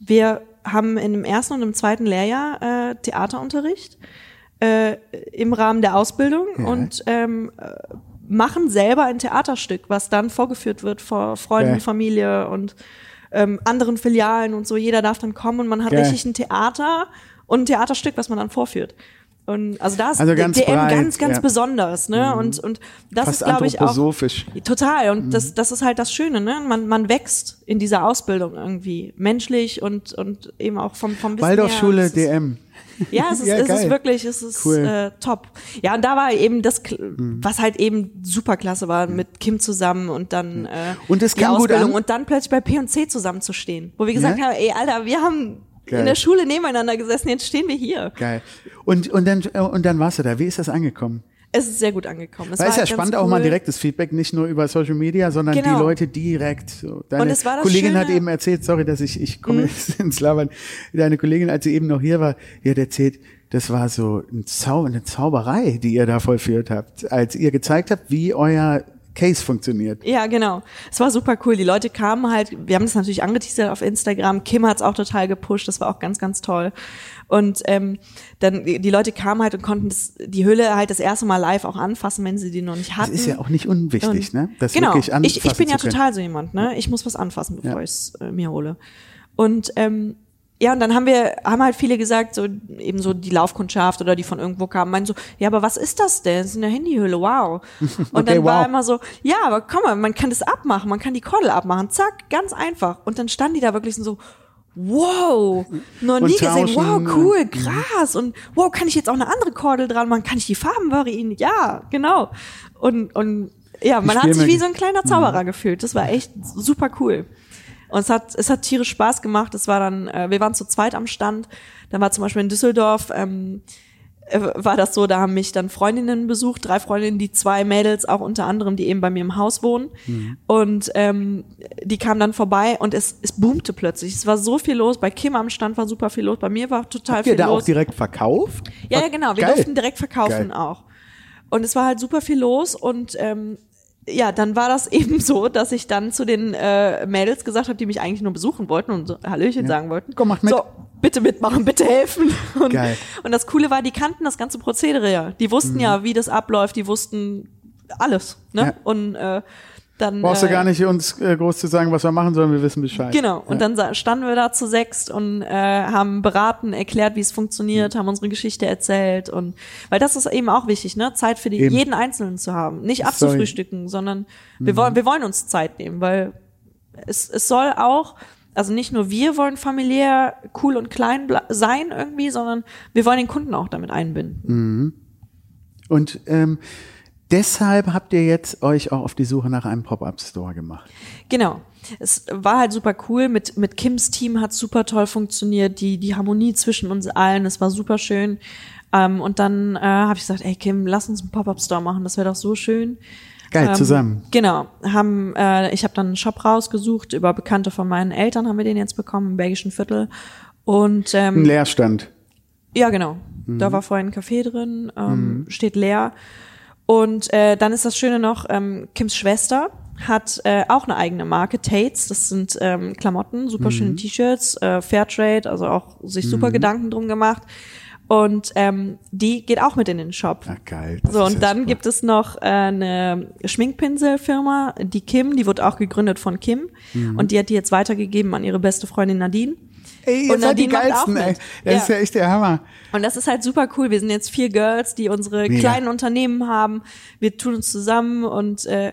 Wir haben in dem ersten und im zweiten Lehrjahr äh, Theaterunterricht. Äh, im Rahmen der Ausbildung Ja. und ähm, äh, machen selber ein Theaterstück, was dann vorgeführt wird vor Freunden, Geil. Familie und ähm, anderen Filialen und so. Jeder darf dann kommen und man hat Geil. richtig ein Theater und ein Theaterstück, was man dann vorführt. Und also da ist Also ganz DM breit, ganz, ganz ja. Mhm. besonders, ne? Und, und das Fast ist, glaube ich, auch. Total. Und Mhm. das, das ist halt das Schöne, ne? Man, man wächst in dieser Ausbildung irgendwie. Menschlich und, und eben auch vom, vom Wissen her. Waldorfschule ist- DM. Ja, es ist, Ja, es ist wirklich, es ist Cool. Mhm. äh, top. Ja, und da war eben das, Kl- was halt eben super klasse war, mit Kim zusammen und dann äh, Und es die Ausbildung und dann plötzlich bei P&C zusammenzustehen, wo wir gesagt Ja? haben, ey, Alter, wir haben Geil. in der Schule nebeneinander gesessen, jetzt stehen wir hier. Geil. Und, und, dann, äh, und dann warst du da. Wie ist das angekommen? Es ist sehr gut angekommen. Es Weil war ist ja ganz spannend, auch mal cool. direktes Feedback, nicht nur über Social Media, sondern Genau. die Leute direkt. So. Deine Und es war das Kollegin hat Schöne- Mhm. eben erzählt, sorry, dass ich, ich komme jetzt [LAUGHS] ins Labern. Deine Kollegin, als sie eben noch hier war, die hat erzählt, das war so ein Zau eine Zauberei, die ihr da vollführt habt, als ihr gezeigt habt, wie euer Case funktioniert. Ja, genau. Es war super cool. Die Leute kamen halt, wir haben das natürlich angeteasert auf Instagram. Kim hat es auch total gepusht. Das war auch ganz, ganz toll. Und ähm, dann die Leute kamen halt und konnten das, die Hülle halt das erste Mal live auch anfassen, wenn sie die noch nicht Das hatten. ist ja auch nicht unwichtig, Und- ne? Das genau. wirklich anfassen ich, ich bin ja total so jemand, ne? Ich muss was anfassen, bevor Ja. ich es äh, mir hole. Und ähm, ja, und dann haben wir, haben halt viele gesagt, so eben so die Laufkundschaft oder die von irgendwo kamen, meinen so, ja, aber was ist das denn? Das ist eine Handyhülle, wow. [LAUGHS] Und Okay, dann war wow. immer so, ja, aber komm mal, man kann das abmachen, man kann die Kordel abmachen, zack, ganz einfach. Und dann standen die da wirklich so, wow, noch nie gesehen, wow, cool, krass. Und wow, kann ich jetzt auch eine andere Kordel dran machen? Kann ich die Farben variieren? Ja, genau. Und, und ja, man hat sich wie so ein kleiner Zauberer gefühlt. Das war echt super cool. Und es hat, es hat tierisch Spaß gemacht. Es war dann, äh, wir waren zu zweit am Stand. Dann war zum Beispiel in Düsseldorf, ähm, äh, war das so, da haben mich dann Freundinnen besucht, drei Freundinnen, die zwei Mädels, auch unter anderem, die eben bei mir im Haus wohnen. Und ähm, die kamen dann vorbei und es, es boomte plötzlich. Es war so viel los. Bei Kim am Stand war super viel los. Bei mir war total Habt ihr viel da auch los. direkt verkauft? Ja, ja, genau. Wir Geil. durften direkt verkaufen Geil. auch. Und es war halt super viel los und ähm, ja, dann war das [LAUGHS] eben so, dass ich dann zu den äh, Mädels gesagt habe, die mich eigentlich nur besuchen wollten und so Hallöchen sagen wollten. Komm, macht mit. So, bitte mitmachen, bitte helfen. [LAUGHS] Und, Geil. und das Coole war, die kannten das ganze Prozedere ja. Die wussten ja, wie das abläuft, die wussten alles. Ne? Mhm. Ja. Und äh, dann Brauchst äh, du gar nicht uns äh, groß zu sagen, was wir machen sollen, wir wissen Bescheid. Genau. Und ja. dann standen wir da zu sechst und äh, haben beraten, erklärt, wie es Mhm. funktioniert, haben unsere Geschichte erzählt und weil das ist eben auch wichtig, ne? Zeit für die, Eben. jeden Einzelnen zu haben, nicht abzufrühstücken, sondern wir wollen, wir wollen uns Zeit nehmen, weil es, es soll auch also nicht nur wir wollen familiär cool und klein sein irgendwie, sondern wir wollen den Kunden auch damit einbinden. Und ähm, deshalb habt ihr jetzt euch auch auf die Suche nach einem Pop-Up-Store gemacht. Genau. Es war halt super cool. Mit, mit Kims Team hat super toll funktioniert. Die, die Harmonie zwischen uns allen, es war super schön. Ähm, und dann äh, habe ich gesagt, ey Kim, lass uns einen Pop-Up-Store machen. Das wäre doch so schön. Geil, Ähm, zusammen. Genau. Haben, äh, ich habe dann einen Shop rausgesucht. Über Bekannte von meinen Eltern haben wir den jetzt bekommen, im Belgischen Viertel. Und ähm, Ein Leerstand. ja, genau. Mhm. Da war vorhin ein Café drin, ähm, steht leer. Und äh, dann ist das Schöne noch, ähm, Kims Schwester hat äh, auch eine eigene Marke, Tates. Das sind ähm, Klamotten, super Mhm. schöne T-Shirts, äh, Fairtrade, also auch sich super Gedanken drum gemacht. Und ähm, die geht auch mit in den Shop. Ah, geil. So, und dann super. gibt es noch äh, eine Schminkpinselfirma, die Kim, die wurde auch gegründet von Kim. Mhm. Und die hat die jetzt weitergegeben an ihre beste Freundin Nadine. Ey, ihr und seid die geilsten, ey. Das Ja. ist ja echt der Hammer. Und das ist halt super cool. Wir sind jetzt vier Girls, die unsere Mega. kleinen Unternehmen haben. Wir tun uns zusammen und äh,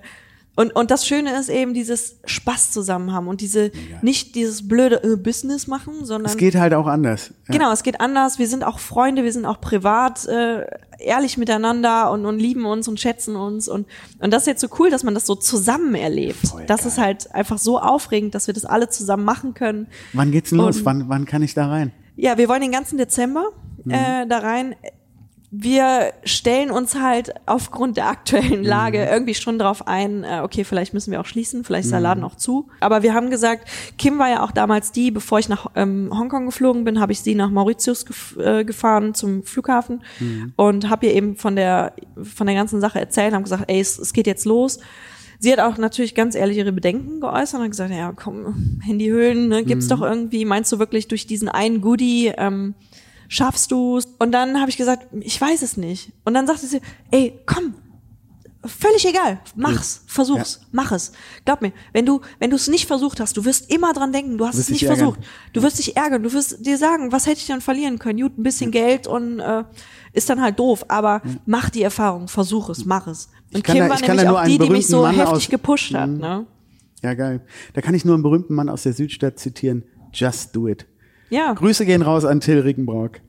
und und das Schöne ist eben dieses Spaß zusammen haben und diese nicht dieses blöde äh, Business machen, sondern Es geht halt auch anders. Ja. genau, es geht anders. Wir sind auch Freunde, wir sind auch privat äh, ehrlich miteinander und und lieben uns und schätzen uns und und das ist jetzt so cool, dass man das so zusammen erlebt. Voll das geil. ist halt einfach so aufregend, dass wir das alle zusammen machen können. Wann geht's denn los? Und- Wann, wann kann ich da rein? Ja, wir wollen den ganzen Dezember Mhm. äh, da rein. Wir stellen uns halt aufgrund der aktuellen Lage Mhm. irgendwie schon drauf ein, äh, okay, vielleicht müssen wir auch schließen, vielleicht ist der Mhm. Laden auch zu. Aber wir haben gesagt, Kim war ja auch damals die, bevor ich nach ähm, Hongkong geflogen bin, habe ich sie nach Mauritius gef äh, gefahren zum Flughafen Mhm. und habe ihr eben von der von der ganzen Sache erzählt, haben gesagt, ey, es, es geht jetzt los. Sie hat auch natürlich ganz ehrlich ihre Bedenken geäußert und hat gesagt, ja, komm, Handyhüllen, ne, gibt's Mhm. doch irgendwie, meinst du wirklich durch diesen einen Goodie ähm, Schaffst du's? Und dann habe ich gesagt, ich weiß es nicht. Und dann sagte sie, ey, komm, völlig egal, mach's, versuch's, mach es. Glaub mir, wenn du wenn du es nicht versucht hast, du wirst immer dran denken, du hast es nicht versucht. Du wirst dich ärgern, du wirst dir sagen, was hätte ich denn verlieren können? Gut, ein bisschen Geld und äh, ist dann halt doof, aber mach die Erfahrung, versuch es, mach es. Und Kim da- war nämlich auch die, die mich so Mann heftig aus- Mhm. gepusht hat, ne? Ja, geil. Da kann ich nur einen berühmten Mann aus der Südstadt zitieren. Just do it. Ja. Grüße gehen raus an Till Rickenbrock.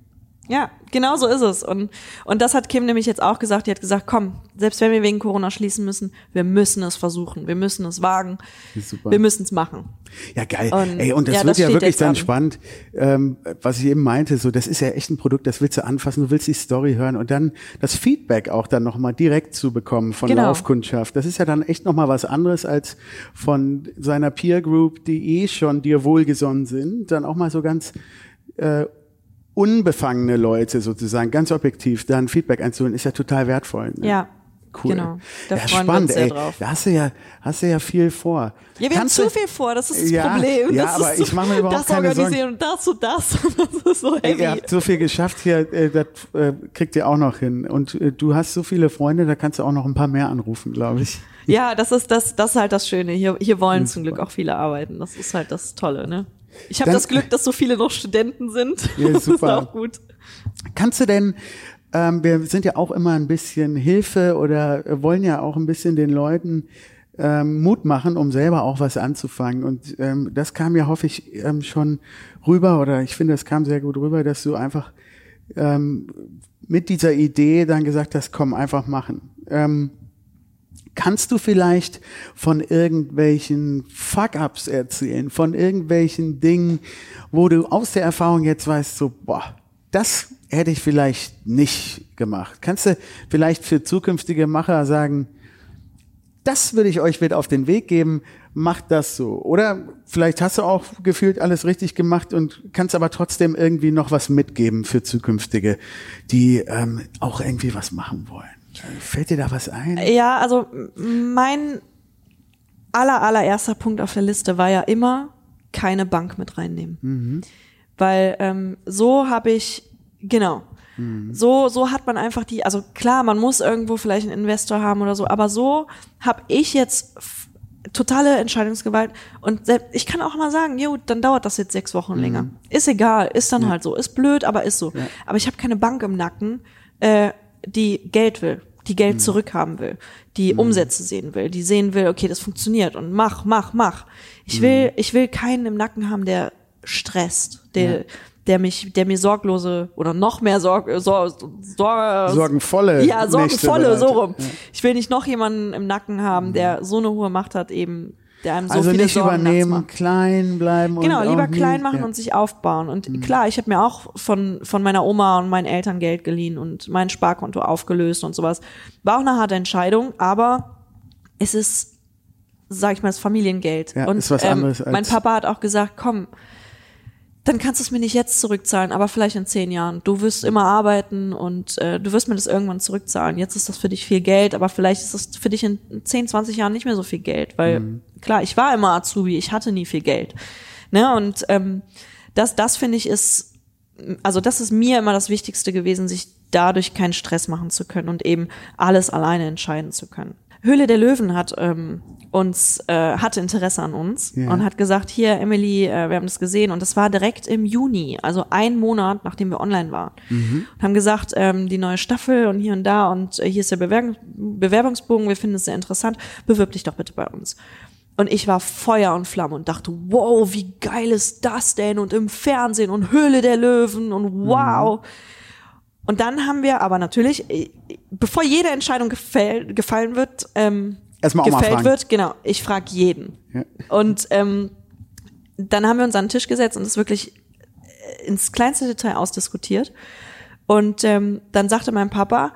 Ja, genau so ist es. Und, und das hat Kim nämlich jetzt auch gesagt. Die hat gesagt, komm, selbst wenn wir wegen Corona schließen müssen, wir müssen es versuchen. Wir müssen es wagen. Wir müssen es machen. Ja, geil. Und, Ey, und das ja, wird das ja wirklich dann an. spannend, ähm, was ich eben meinte, so, das ist ja echt ein Produkt, das willst du anfassen, du willst die Story hören und dann das Feedback auch dann nochmal direkt zu bekommen von Genau. Laufkundschaft. Das ist ja dann echt nochmal was anderes als von seiner Peer Group, die eh schon dir wohlgesonnen sind, dann auch mal so ganz, äh, unbefangene Leute sozusagen, ganz objektiv, dann Feedback einzuholen, ist ja total wertvoll. Ne? Ja. Cool. Genau. Da ja, freuen wir spannend, uns sehr ey. drauf. Da hast du ja, hast du ja viel vor. Ja, wir Kannst haben zu viel vor, das ist das Ja, Problem. ja, das aber so, ich mache mir überhaupt das keine Sorgen. organisieren und das und das. Das ist so Ey, heavy. ihr habt so viel geschafft hier, äh, das äh, kriegt ihr auch noch hin. Und äh, du hast so viele Freunde, da kannst du auch noch ein paar mehr anrufen, glaube ich. Ja, das ist das, das ist halt das Schöne. Hier, hier wollen zum super. Glück auch viele arbeiten. Das ist halt das Tolle, ne? Ich habe das Glück, dass so viele noch Studenten sind. Ja, [LAUGHS] Das ist auch gut. Kannst du denn, ähm, wir sind ja auch immer ein bisschen Hilfe oder wollen ja auch ein bisschen den Leuten ähm, Mut machen, um selber auch was anzufangen. Und ähm, das kam ja, hoffe ich, ähm, schon rüber, oder ich finde, das kam sehr gut rüber, dass du einfach ähm, mit dieser Idee dann gesagt hast, komm, einfach machen. Ähm, Kannst du vielleicht von irgendwelchen Fuck-ups erzählen, von irgendwelchen Dingen, wo du aus der Erfahrung jetzt weißt, so, boah, das hätte ich vielleicht nicht gemacht. Kannst du vielleicht für zukünftige Macher sagen, das würde ich euch mit auf den Weg geben, macht das so. Oder vielleicht hast du auch gefühlt alles richtig gemacht und kannst aber trotzdem irgendwie noch was mitgeben für zukünftige, die ähm, auch irgendwie was machen wollen. Fällt dir da was ein? Ja, also mein aller, allererster Punkt auf der Liste war ja immer keine Bank mit reinnehmen. Weil ähm, so habe ich, genau, so, so hat man einfach die, also klar, man muss irgendwo vielleicht einen Investor haben oder so, aber so habe ich jetzt totale Entscheidungsgewalt und ich kann auch mal sagen, jo, dann dauert das jetzt sechs Wochen länger. Ist egal, ist dann halt so, ist blöd, aber ist so. Aber ich habe keine Bank im Nacken, äh, die Geld will, die Geld zurückhaben will, die Umsätze sehen will, die sehen will, okay, das funktioniert und mach, mach, mach. Ich will, ich will keinen im Nacken haben, der stresst, der, der mich, der mir sorglose oder noch mehr Sorg, Sor, Sor, Sorgenvolle ja, sorgenvolle, so rum. Ich will nicht noch jemanden im Nacken haben, der so eine hohe Macht hat, eben, der einem so also viele nicht Sorgen übernehmen, klein bleiben. Genau, und lieber klein machen ja. Mhm. und sich aufbauen. Und klar, ich habe mir auch von, von meiner Oma und meinen Eltern Geld geliehen und mein Sparkonto aufgelöst und sowas. War auch eine harte Entscheidung, aber es ist, sag ich mal, das Familiengeld. Ja, und ist was ähm, anderes als- mein Papa hat auch gesagt, komm, dann kannst du es mir nicht jetzt zurückzahlen, aber vielleicht in zehn Jahren. Du wirst immer arbeiten und äh, du wirst mir das irgendwann zurückzahlen. Jetzt ist das für dich viel Geld, aber vielleicht ist das für dich in 10, 20 Jahren nicht mehr so viel Geld, weil Mhm. klar, ich war immer Azubi, ich hatte nie viel Geld. Ne? Und ähm, das, das finde ich ist, also das ist mir immer das Wichtigste gewesen, sich dadurch keinen Stress machen zu können und eben alles alleine entscheiden zu können. Höhle der Löwen hat ähm, uns äh, hatte Interesse an uns Ja. und hat gesagt, hier Emily, äh, wir haben das gesehen und das war direkt im Juni, also ein Monat nachdem wir online waren und haben gesagt, ähm, die neue Staffel und hier und da und äh, hier ist der Bewerbung, Bewerbungsbogen, wir finden es sehr interessant, bewirb dich doch bitte bei uns. Und ich war Feuer und Flamme und dachte, wow, wie geil ist das denn? Und im Fernsehen und Höhle der Löwen und wow. Und dann haben wir aber natürlich, äh, bevor jede Entscheidung gefäll, gefallen wird, ähm, Erstmal gefällt wird, genau, ich frage jeden. Ja. Und ähm, dann haben wir uns an den Tisch gesetzt und es wirklich äh, ins kleinste Detail ausdiskutiert. Und ähm, dann sagte mein Papa,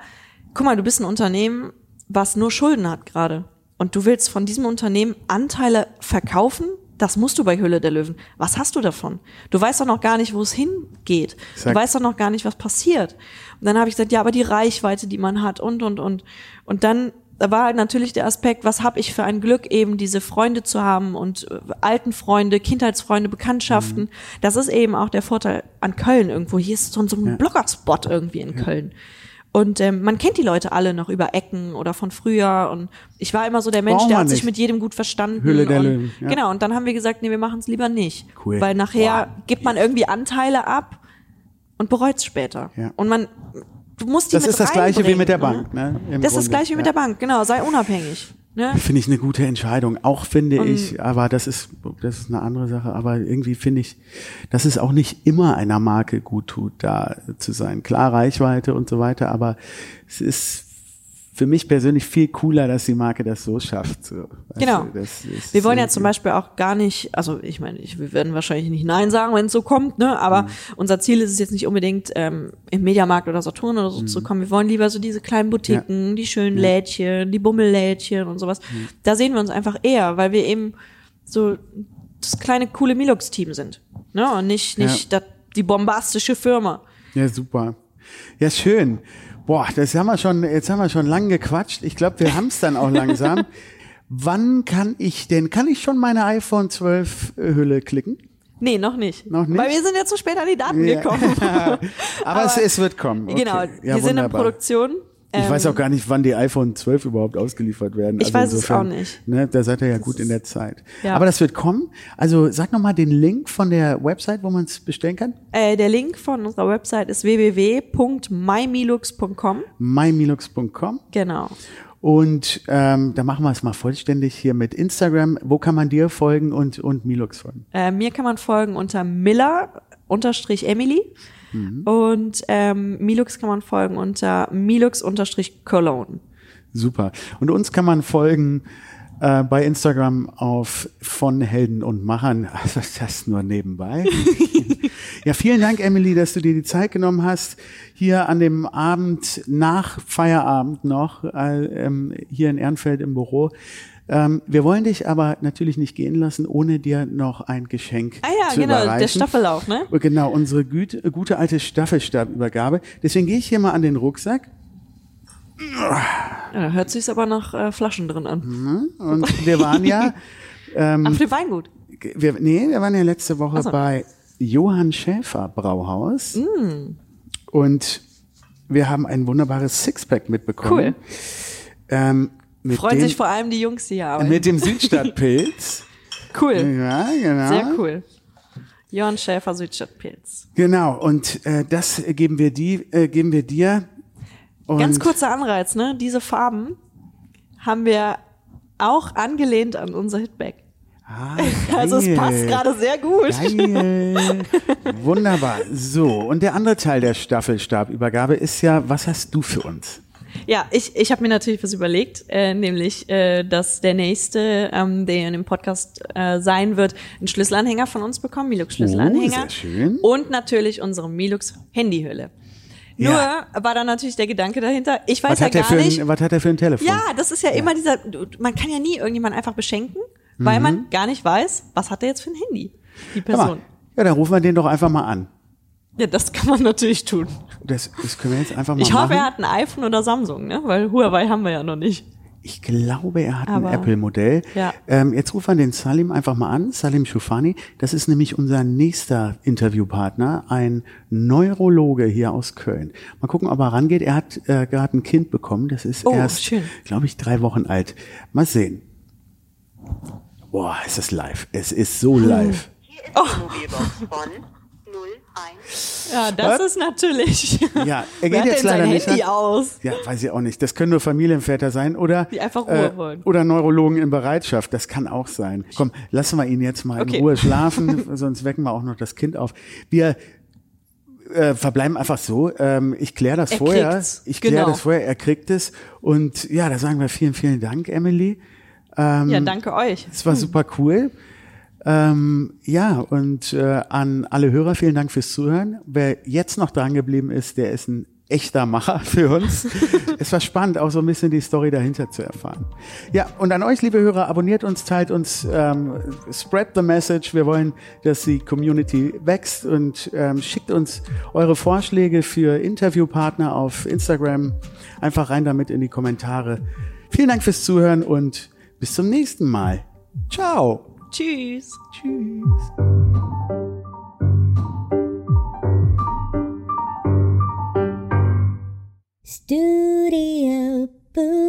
guck mal, du bist ein Unternehmen, was nur Schulden hat gerade. Und du willst von diesem Unternehmen Anteile verkaufen? Das musst du bei Hülle der Löwen. Was hast du davon? Du weißt doch noch gar nicht, wo es hingeht. Exakt. Du weißt doch noch gar nicht, was passiert. Und dann habe ich gesagt, ja, aber die Reichweite, die man hat und, und, und. Und dann da war halt natürlich der Aspekt, was habe ich für ein Glück, eben diese Freunde zu haben und äh, alten Freunde, Kindheitsfreunde, Bekanntschaften. Mhm. Das ist eben auch der Vorteil an Köln irgendwo. Hier ist so, so ein Bloggerspot irgendwie in Köln. Und ähm, man kennt die Leute alle noch über Ecken oder von früher. Und ich war immer so der Mensch, der hat sich nicht. mit jedem gut verstanden. Höhle der und, Löwen, ja. Genau, und dann haben wir gesagt, nee, wir machen es lieber nicht. Cool. Weil nachher Boah. gibt man irgendwie Anteile ab und bereut es später. Ja. Und man, du musst die Das ist das Gleiche wie mit der ne? Bank. Ne? Im Das ist das Grunde. gleiche wie mit der Bank, genau, sei unabhängig. Ne? Finde ich eine gute Entscheidung. Auch finde ich, aber das ist, das ist eine andere Sache, aber irgendwie finde ich, dass es auch nicht immer einer Marke gut tut, da zu sein. Klar, Reichweite und so weiter, aber es ist für mich persönlich viel cooler, dass die Marke das so schafft. So. Genau. du, Wir wollen ja zum Beispiel auch gar nicht, also ich meine, ich, wir werden wahrscheinlich nicht Nein sagen, wenn es so kommt, ne? Aber Mhm. unser Ziel ist es jetzt nicht unbedingt, ähm, im Mediamarkt oder Saturn oder so Mhm. zu kommen. Wir wollen lieber so diese kleinen Boutiquen, die schönen Lädchen, die Bummellädchen und sowas. Mhm. Da sehen wir uns einfach eher, weil wir eben so das kleine, coole Milux-Team sind. Ne? Und nicht, nicht das, die bombastische Firma. Ja, super. Ja, schön. Boah, das haben wir schon, jetzt haben wir schon lang gequatscht. Ich glaube, wir haben es dann auch langsam. [LAUGHS] Wann kann ich denn, kann ich schon meine iPhone 12 Hülle klicken? Nee, noch nicht. Noch nicht? Weil wir sind ja zu spät an die Daten Ja. gekommen. [LAUGHS] Aber, es, [LAUGHS] es wird kommen. Okay. Genau, ja, wir sind in wunderbar. Produktion. Ich Ähm, weiß auch gar nicht, wann die iPhone 12 überhaupt ausgeliefert werden. Also Ich weiß es insofern, auch nicht. Ne, da seid ihr ja gut in der Zeit. Ja. Aber das wird kommen. Also sag noch mal den Link von der Website, wo man es bestellen kann. Äh, der Link von unserer Website ist www.mymilux.com. mymilux.com. Genau. Und ähm, da machen wir es mal vollständig hier mit Instagram. Wo kann man dir folgen und, und Milux folgen? Äh, mir kann man folgen unter Miller unterstrich Emily. Mhm. Und ähm, Milux kann man folgen unter Milux unterstrich Cologne. Super. Und uns kann man folgen äh, bei Instagram auf von Helden und Machern. [LAUGHS] Also das nur nebenbei. ja, vielen Dank, Emily, dass du dir die Zeit genommen hast, hier an dem Abend nach Feierabend noch, äh, ähm, hier in Ehrenfeld im Büro. Ähm, wir wollen dich aber natürlich nicht gehen lassen, ohne dir noch ein Geschenk Ah ja, zu genau, überreichen. der Staffellauf, ne? Genau, unsere güte, gute alte Staffelstabübergabe. Deswegen gehe ich hier mal an den Rucksack. Ja, hört sich's aber nach äh, Flaschen drin an. Mhm. Und wir waren ja, [LAUGHS] ähm, Auf dem Weingut. wir, nee, wir waren ja letzte Woche so. bei Johann Schäfer Brauhaus. Mm. Und wir haben ein wunderbares Sixpack mitbekommen. Cool. Ähm, Freuen dem, sich vor allem die Jungs, die hier arbeiten. mit dem Südstadtpilz. [LAUGHS] Cool. ja, genau. Sehr cool. Johann Schäfer, Südstadtpilz. Genau. Und äh, das geben wir die, äh, geben wir dir. Und Ganz kurzer Anreiz, ne? Diese Farben haben wir auch angelehnt an unser Hitback. Ah, [LAUGHS] Also es passt gerade sehr gut. Geil. [LAUGHS] Wunderbar. So, und der andere Teil der Staffelstabübergabe ist ja, was hast du für uns? Ja, ich, ich habe mir natürlich was überlegt, äh, nämlich, äh, dass der nächste, ähm, der in dem Podcast äh, sein wird, einen Schlüsselanhänger von uns bekommen, Milux Schlüsselanhänger. Oh, sehr schön. Und natürlich unsere Milux Handyhülle. Nur Ja. war da natürlich der Gedanke dahinter, ich weiß Was ja gar nicht, ein, was hat er für ein Telefon? Ja, das ist ja, immer dieser, man kann ja nie irgendjemanden einfach beschenken, weil man gar nicht weiß, was hat er jetzt für ein Handy, die Mhm. Person. mal, ja, dann rufen wir den doch einfach mal an. Ja, das kann man natürlich tun. Das, das können wir jetzt einfach mal Ich machen. hoffe, er hat ein iPhone oder Samsung, ne? Weil Huawei haben wir ja noch nicht. Ich glaube, er hat Aber- ein Apple-Modell. Ja. Ähm, jetzt rufen wir den Salim einfach mal an, Salim Shufani. Das ist nämlich unser nächster Interviewpartner, ein Neurologe hier aus Köln. Mal gucken, ob er rangeht. Er hat äh, gerade ein Kind bekommen. Das ist Oh, erst, glaube ich, drei Wochen alt. Mal sehen. Boah, ist das live. Es ist so live. Hier ist die Mobilbox von 01. Ja, das ist natürlich. Ja, er [LAUGHS] geht jetzt leider nicht. Handy ran. aus? Ja, weiß ich auch nicht. Das können nur Familienväter sein oder Die einfach Ruhe wollen. oder Neurologen in Bereitschaft. Das kann auch sein. Komm, lassen wir ihn jetzt mal Okay. in Ruhe schlafen, [LAUGHS] sonst wecken wir auch noch das Kind auf. Wir äh, verbleiben einfach so. Ähm, ich kläre das Er vorher. kriegt's. Ich kläre Genau. das vorher. Er kriegt es. Und ja, da sagen wir vielen, vielen Dank, Emily. Ja, danke euch. Es war super cool. Ähm, ja, und äh, an alle Hörer vielen Dank fürs Zuhören. Wer jetzt noch dran geblieben ist, der ist ein echter Macher [LAUGHS] für uns. es war spannend, auch so ein bisschen die Story dahinter zu erfahren. Ja, und an euch, liebe Hörer, abonniert uns, teilt uns, ähm, spread the message. Wir wollen, dass die Community wächst und ähm, schickt uns eure Vorschläge für Interviewpartner auf Instagram. Einfach rein damit in die Kommentare. Vielen Dank fürs Zuhören und bis zum nächsten Mal. Ciao. Tschüss. Tschüss. Studio Boo.